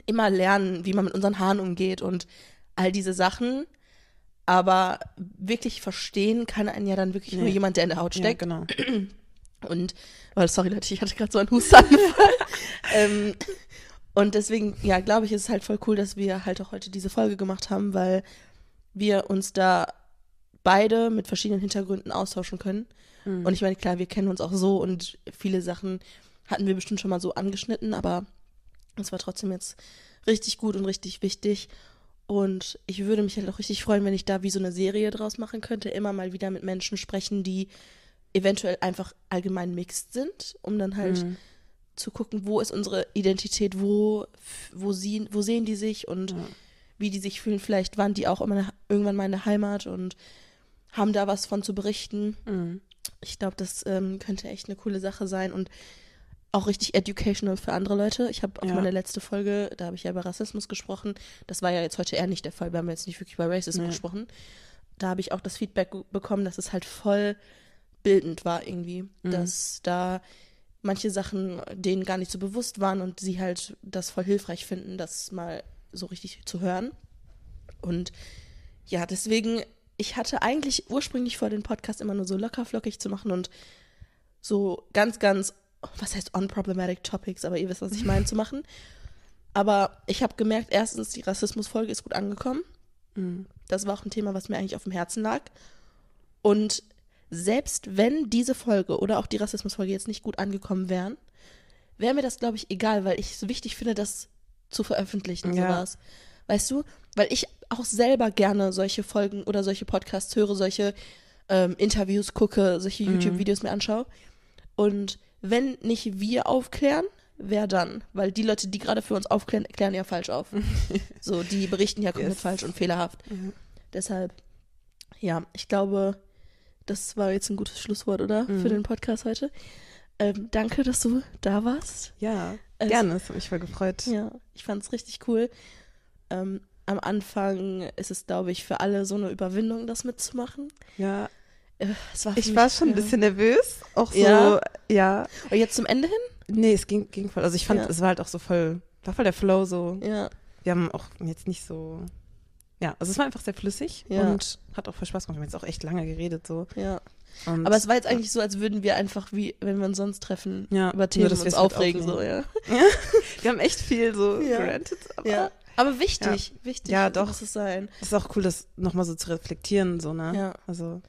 immer lernen, wie man mit unseren Haaren umgeht und all diese Sachen. Aber wirklich verstehen kann einen ja dann wirklich nur Nee. jemand, der in der Haut Ja, steckt. genau. Und, oh, sorry Leute, ich hatte gerade so einen Hustanfall. ähm, und deswegen, ja, glaube ich, ist es halt voll cool, dass wir halt auch heute diese Folge gemacht haben, weil wir uns da beide mit verschiedenen Hintergründen austauschen können. Mhm. Und ich meine, klar, wir kennen uns auch so und viele Sachen hatten wir bestimmt schon mal so angeschnitten, aber es war trotzdem jetzt richtig gut und richtig wichtig. Und ich würde mich halt auch richtig freuen, wenn ich da wie so eine Serie draus machen könnte, immer mal wieder mit Menschen sprechen, die eventuell einfach allgemein mixed sind, um dann halt Mhm. zu gucken, wo ist unsere Identität, wo, wo, sie, wo sehen die sich und Ja. wie die sich fühlen. Vielleicht waren die auch immer irgendwann mal in der Heimat und haben da was von zu berichten. Mhm. Ich glaube, das ähm, könnte echt eine coole Sache sein und auch richtig educational für andere Leute. Ich habe auf Ja. meine letzte Folge, da habe ich ja über Rassismus gesprochen. Das war ja jetzt heute eher nicht der Fall. Wir haben jetzt nicht wirklich über Racism Nee. gesprochen. Da habe ich auch das Feedback bekommen, dass es halt voll bildend war irgendwie, Mhm. dass da manche Sachen denen gar nicht so bewusst waren und sie halt das voll hilfreich finden, das mal so richtig zu hören. Und ja, deswegen, ich hatte eigentlich ursprünglich vor, den Podcast immer nur so lockerflockig zu machen und so ganz, ganz, was heißt unproblematic topics, aber ihr wisst, was ich meine, zu machen. Aber ich habe gemerkt, erstens, die Rassismusfolge ist gut angekommen. Mhm. Das war auch ein Thema, was mir eigentlich auf dem Herzen lag. Und selbst wenn diese Folge oder auch die Rassismusfolge jetzt nicht gut angekommen wären, wäre mir das, glaube ich, egal, weil ich es so wichtig finde, das zu veröffentlichen, Ja. sowas. Weißt du? Weil ich auch selber gerne solche Folgen oder solche Podcasts höre, solche ähm, Interviews gucke, solche Mhm. YouTube-Videos mir anschaue. Und wenn nicht wir aufklären, wer dann? Weil die Leute, die gerade für uns aufklären, klären ja falsch auf. so, die berichten ja komplett Yes. falsch und fehlerhaft. Mhm. Deshalb, ja, ich glaube, das war jetzt ein gutes Schlusswort, oder? Mhm. Für den Podcast heute. Ähm, danke, dass du da warst. Ja, Es- gerne, es hat mich voll gefreut. Ja, ich fand es richtig cool. Ähm, am Anfang ist es, glaube ich, für alle so eine Überwindung, das mitzumachen. Ja, war für ich war schon ein ja. bisschen nervös, auch so, Ja? ja. Und jetzt zum Ende hin? Nee, es ging, ging voll, also ich fand, Ja. es war halt auch so voll, war voll der Flow so. Ja. Wir haben auch jetzt nicht so, ja, also es war einfach sehr flüssig Ja. und hat auch voll Spaß gemacht. Wir haben jetzt auch echt lange geredet so. Ja. Und Aber es war jetzt eigentlich so, als würden wir einfach, wie wenn wir uns sonst treffen, Ja, über nur, Themen dass uns halt aufregen. So, aufnehmen. ja. wir haben echt viel so Ja. gerantet, aber ja. Aber wichtig, wichtig Ja, doch. muss es sein. es ist auch cool, das nochmal so zu reflektieren, so, ne? Ja. Also,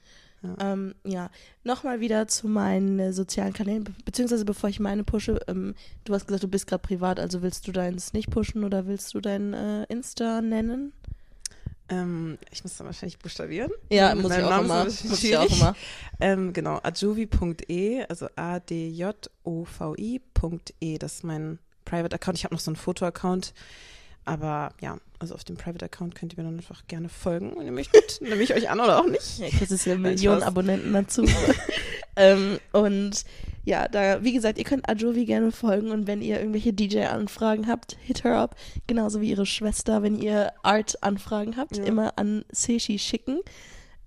Ähm, ja, nochmal wieder zu meinen äh, sozialen Kanälen, be beziehungsweise bevor ich meine pushe, ähm, du hast gesagt, du bist gerade privat, also willst du deins nicht pushen oder willst du dein äh, Insta nennen? ähm, ich muss dann wahrscheinlich buchstabieren. Ja, muss ich immer. Muss ich auch immer. Ähm, genau, adjovi.e, also A-D-J-O-V-I.e, das ist mein Private Account. Ich habe noch so einen Foto-Account, aber ja, also auf dem Private Account könnt ihr mir dann einfach gerne folgen, wenn ihr möchtet. Nehme ich euch an oder auch nicht. Ja, ja Nein, Millionen Spaß. Abonnenten dazu. ähm, und ja, da, wie gesagt, ihr könnt Ajovi gerne folgen und wenn ihr irgendwelche DJ-Anfragen habt, hit her up. Genauso wie ihre Schwester, wenn ihr Art-Anfragen habt, Ja. immer an Seshi schicken.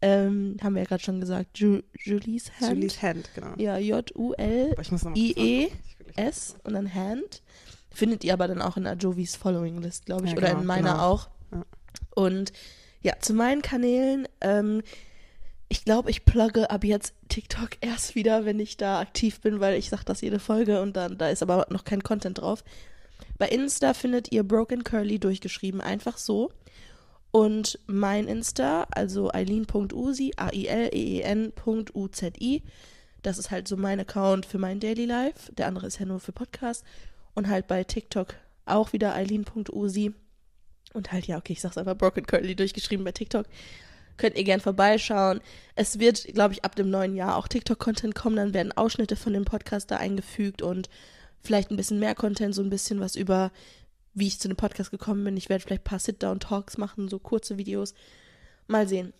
Ähm, haben wir ja gerade schon gesagt, Ju Julie's Hand. Julie's Hand, genau. Ja, J-U-L Aber ich muss noch mal I-E kurz nachgucken. Ich will gleich- S und dann Hand. Findet ihr aber dann auch in Ajovis Following List, glaube ich, Ja, oder genau, in meiner genau. auch. Ja. Und ja, zu meinen Kanälen, ähm, ich glaube, ich plugge ab jetzt TikTok erst wieder, wenn ich da aktiv bin, weil ich sage das jede Folge und dann da ist aber noch kein Content drauf. Bei Insta findet ihr Broken Curly durchgeschrieben, einfach so. Und mein Insta, also eileen.usi, E A-I-L-E-E-N.U-Z-I, das ist halt so mein Account für mein Daily Life. Der andere ist ja nur für Podcast. Und halt bei TikTok auch wieder eileen.usi. Und halt, ja, okay, ich sag's einfach Broken Curly durchgeschrieben bei TikTok. Könnt ihr gern vorbeischauen. Es wird, glaube ich, ab dem neuen Jahr auch TikTok-Content kommen. Dann werden Ausschnitte von dem Podcast da eingefügt und vielleicht ein bisschen mehr Content, so ein bisschen was über, wie ich zu dem Podcast gekommen bin. Ich werde vielleicht ein paar Sit-Down-Talks machen, so kurze Videos. Mal sehen.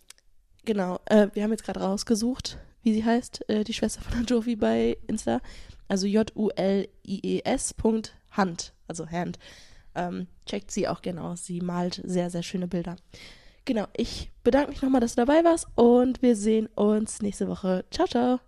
Genau. Äh, wir haben jetzt gerade rausgesucht, wie sie heißt, äh, die Schwester von Jovi bei Insta. Also J-U-L-I-E-S. Punkt Hand, also Hand. Ähm, checkt sie auch gerne aus. Sie malt sehr, sehr schöne Bilder. Genau, ich bedanke mich nochmal, dass du dabei warst und wir sehen uns nächste Woche. Ciao, ciao.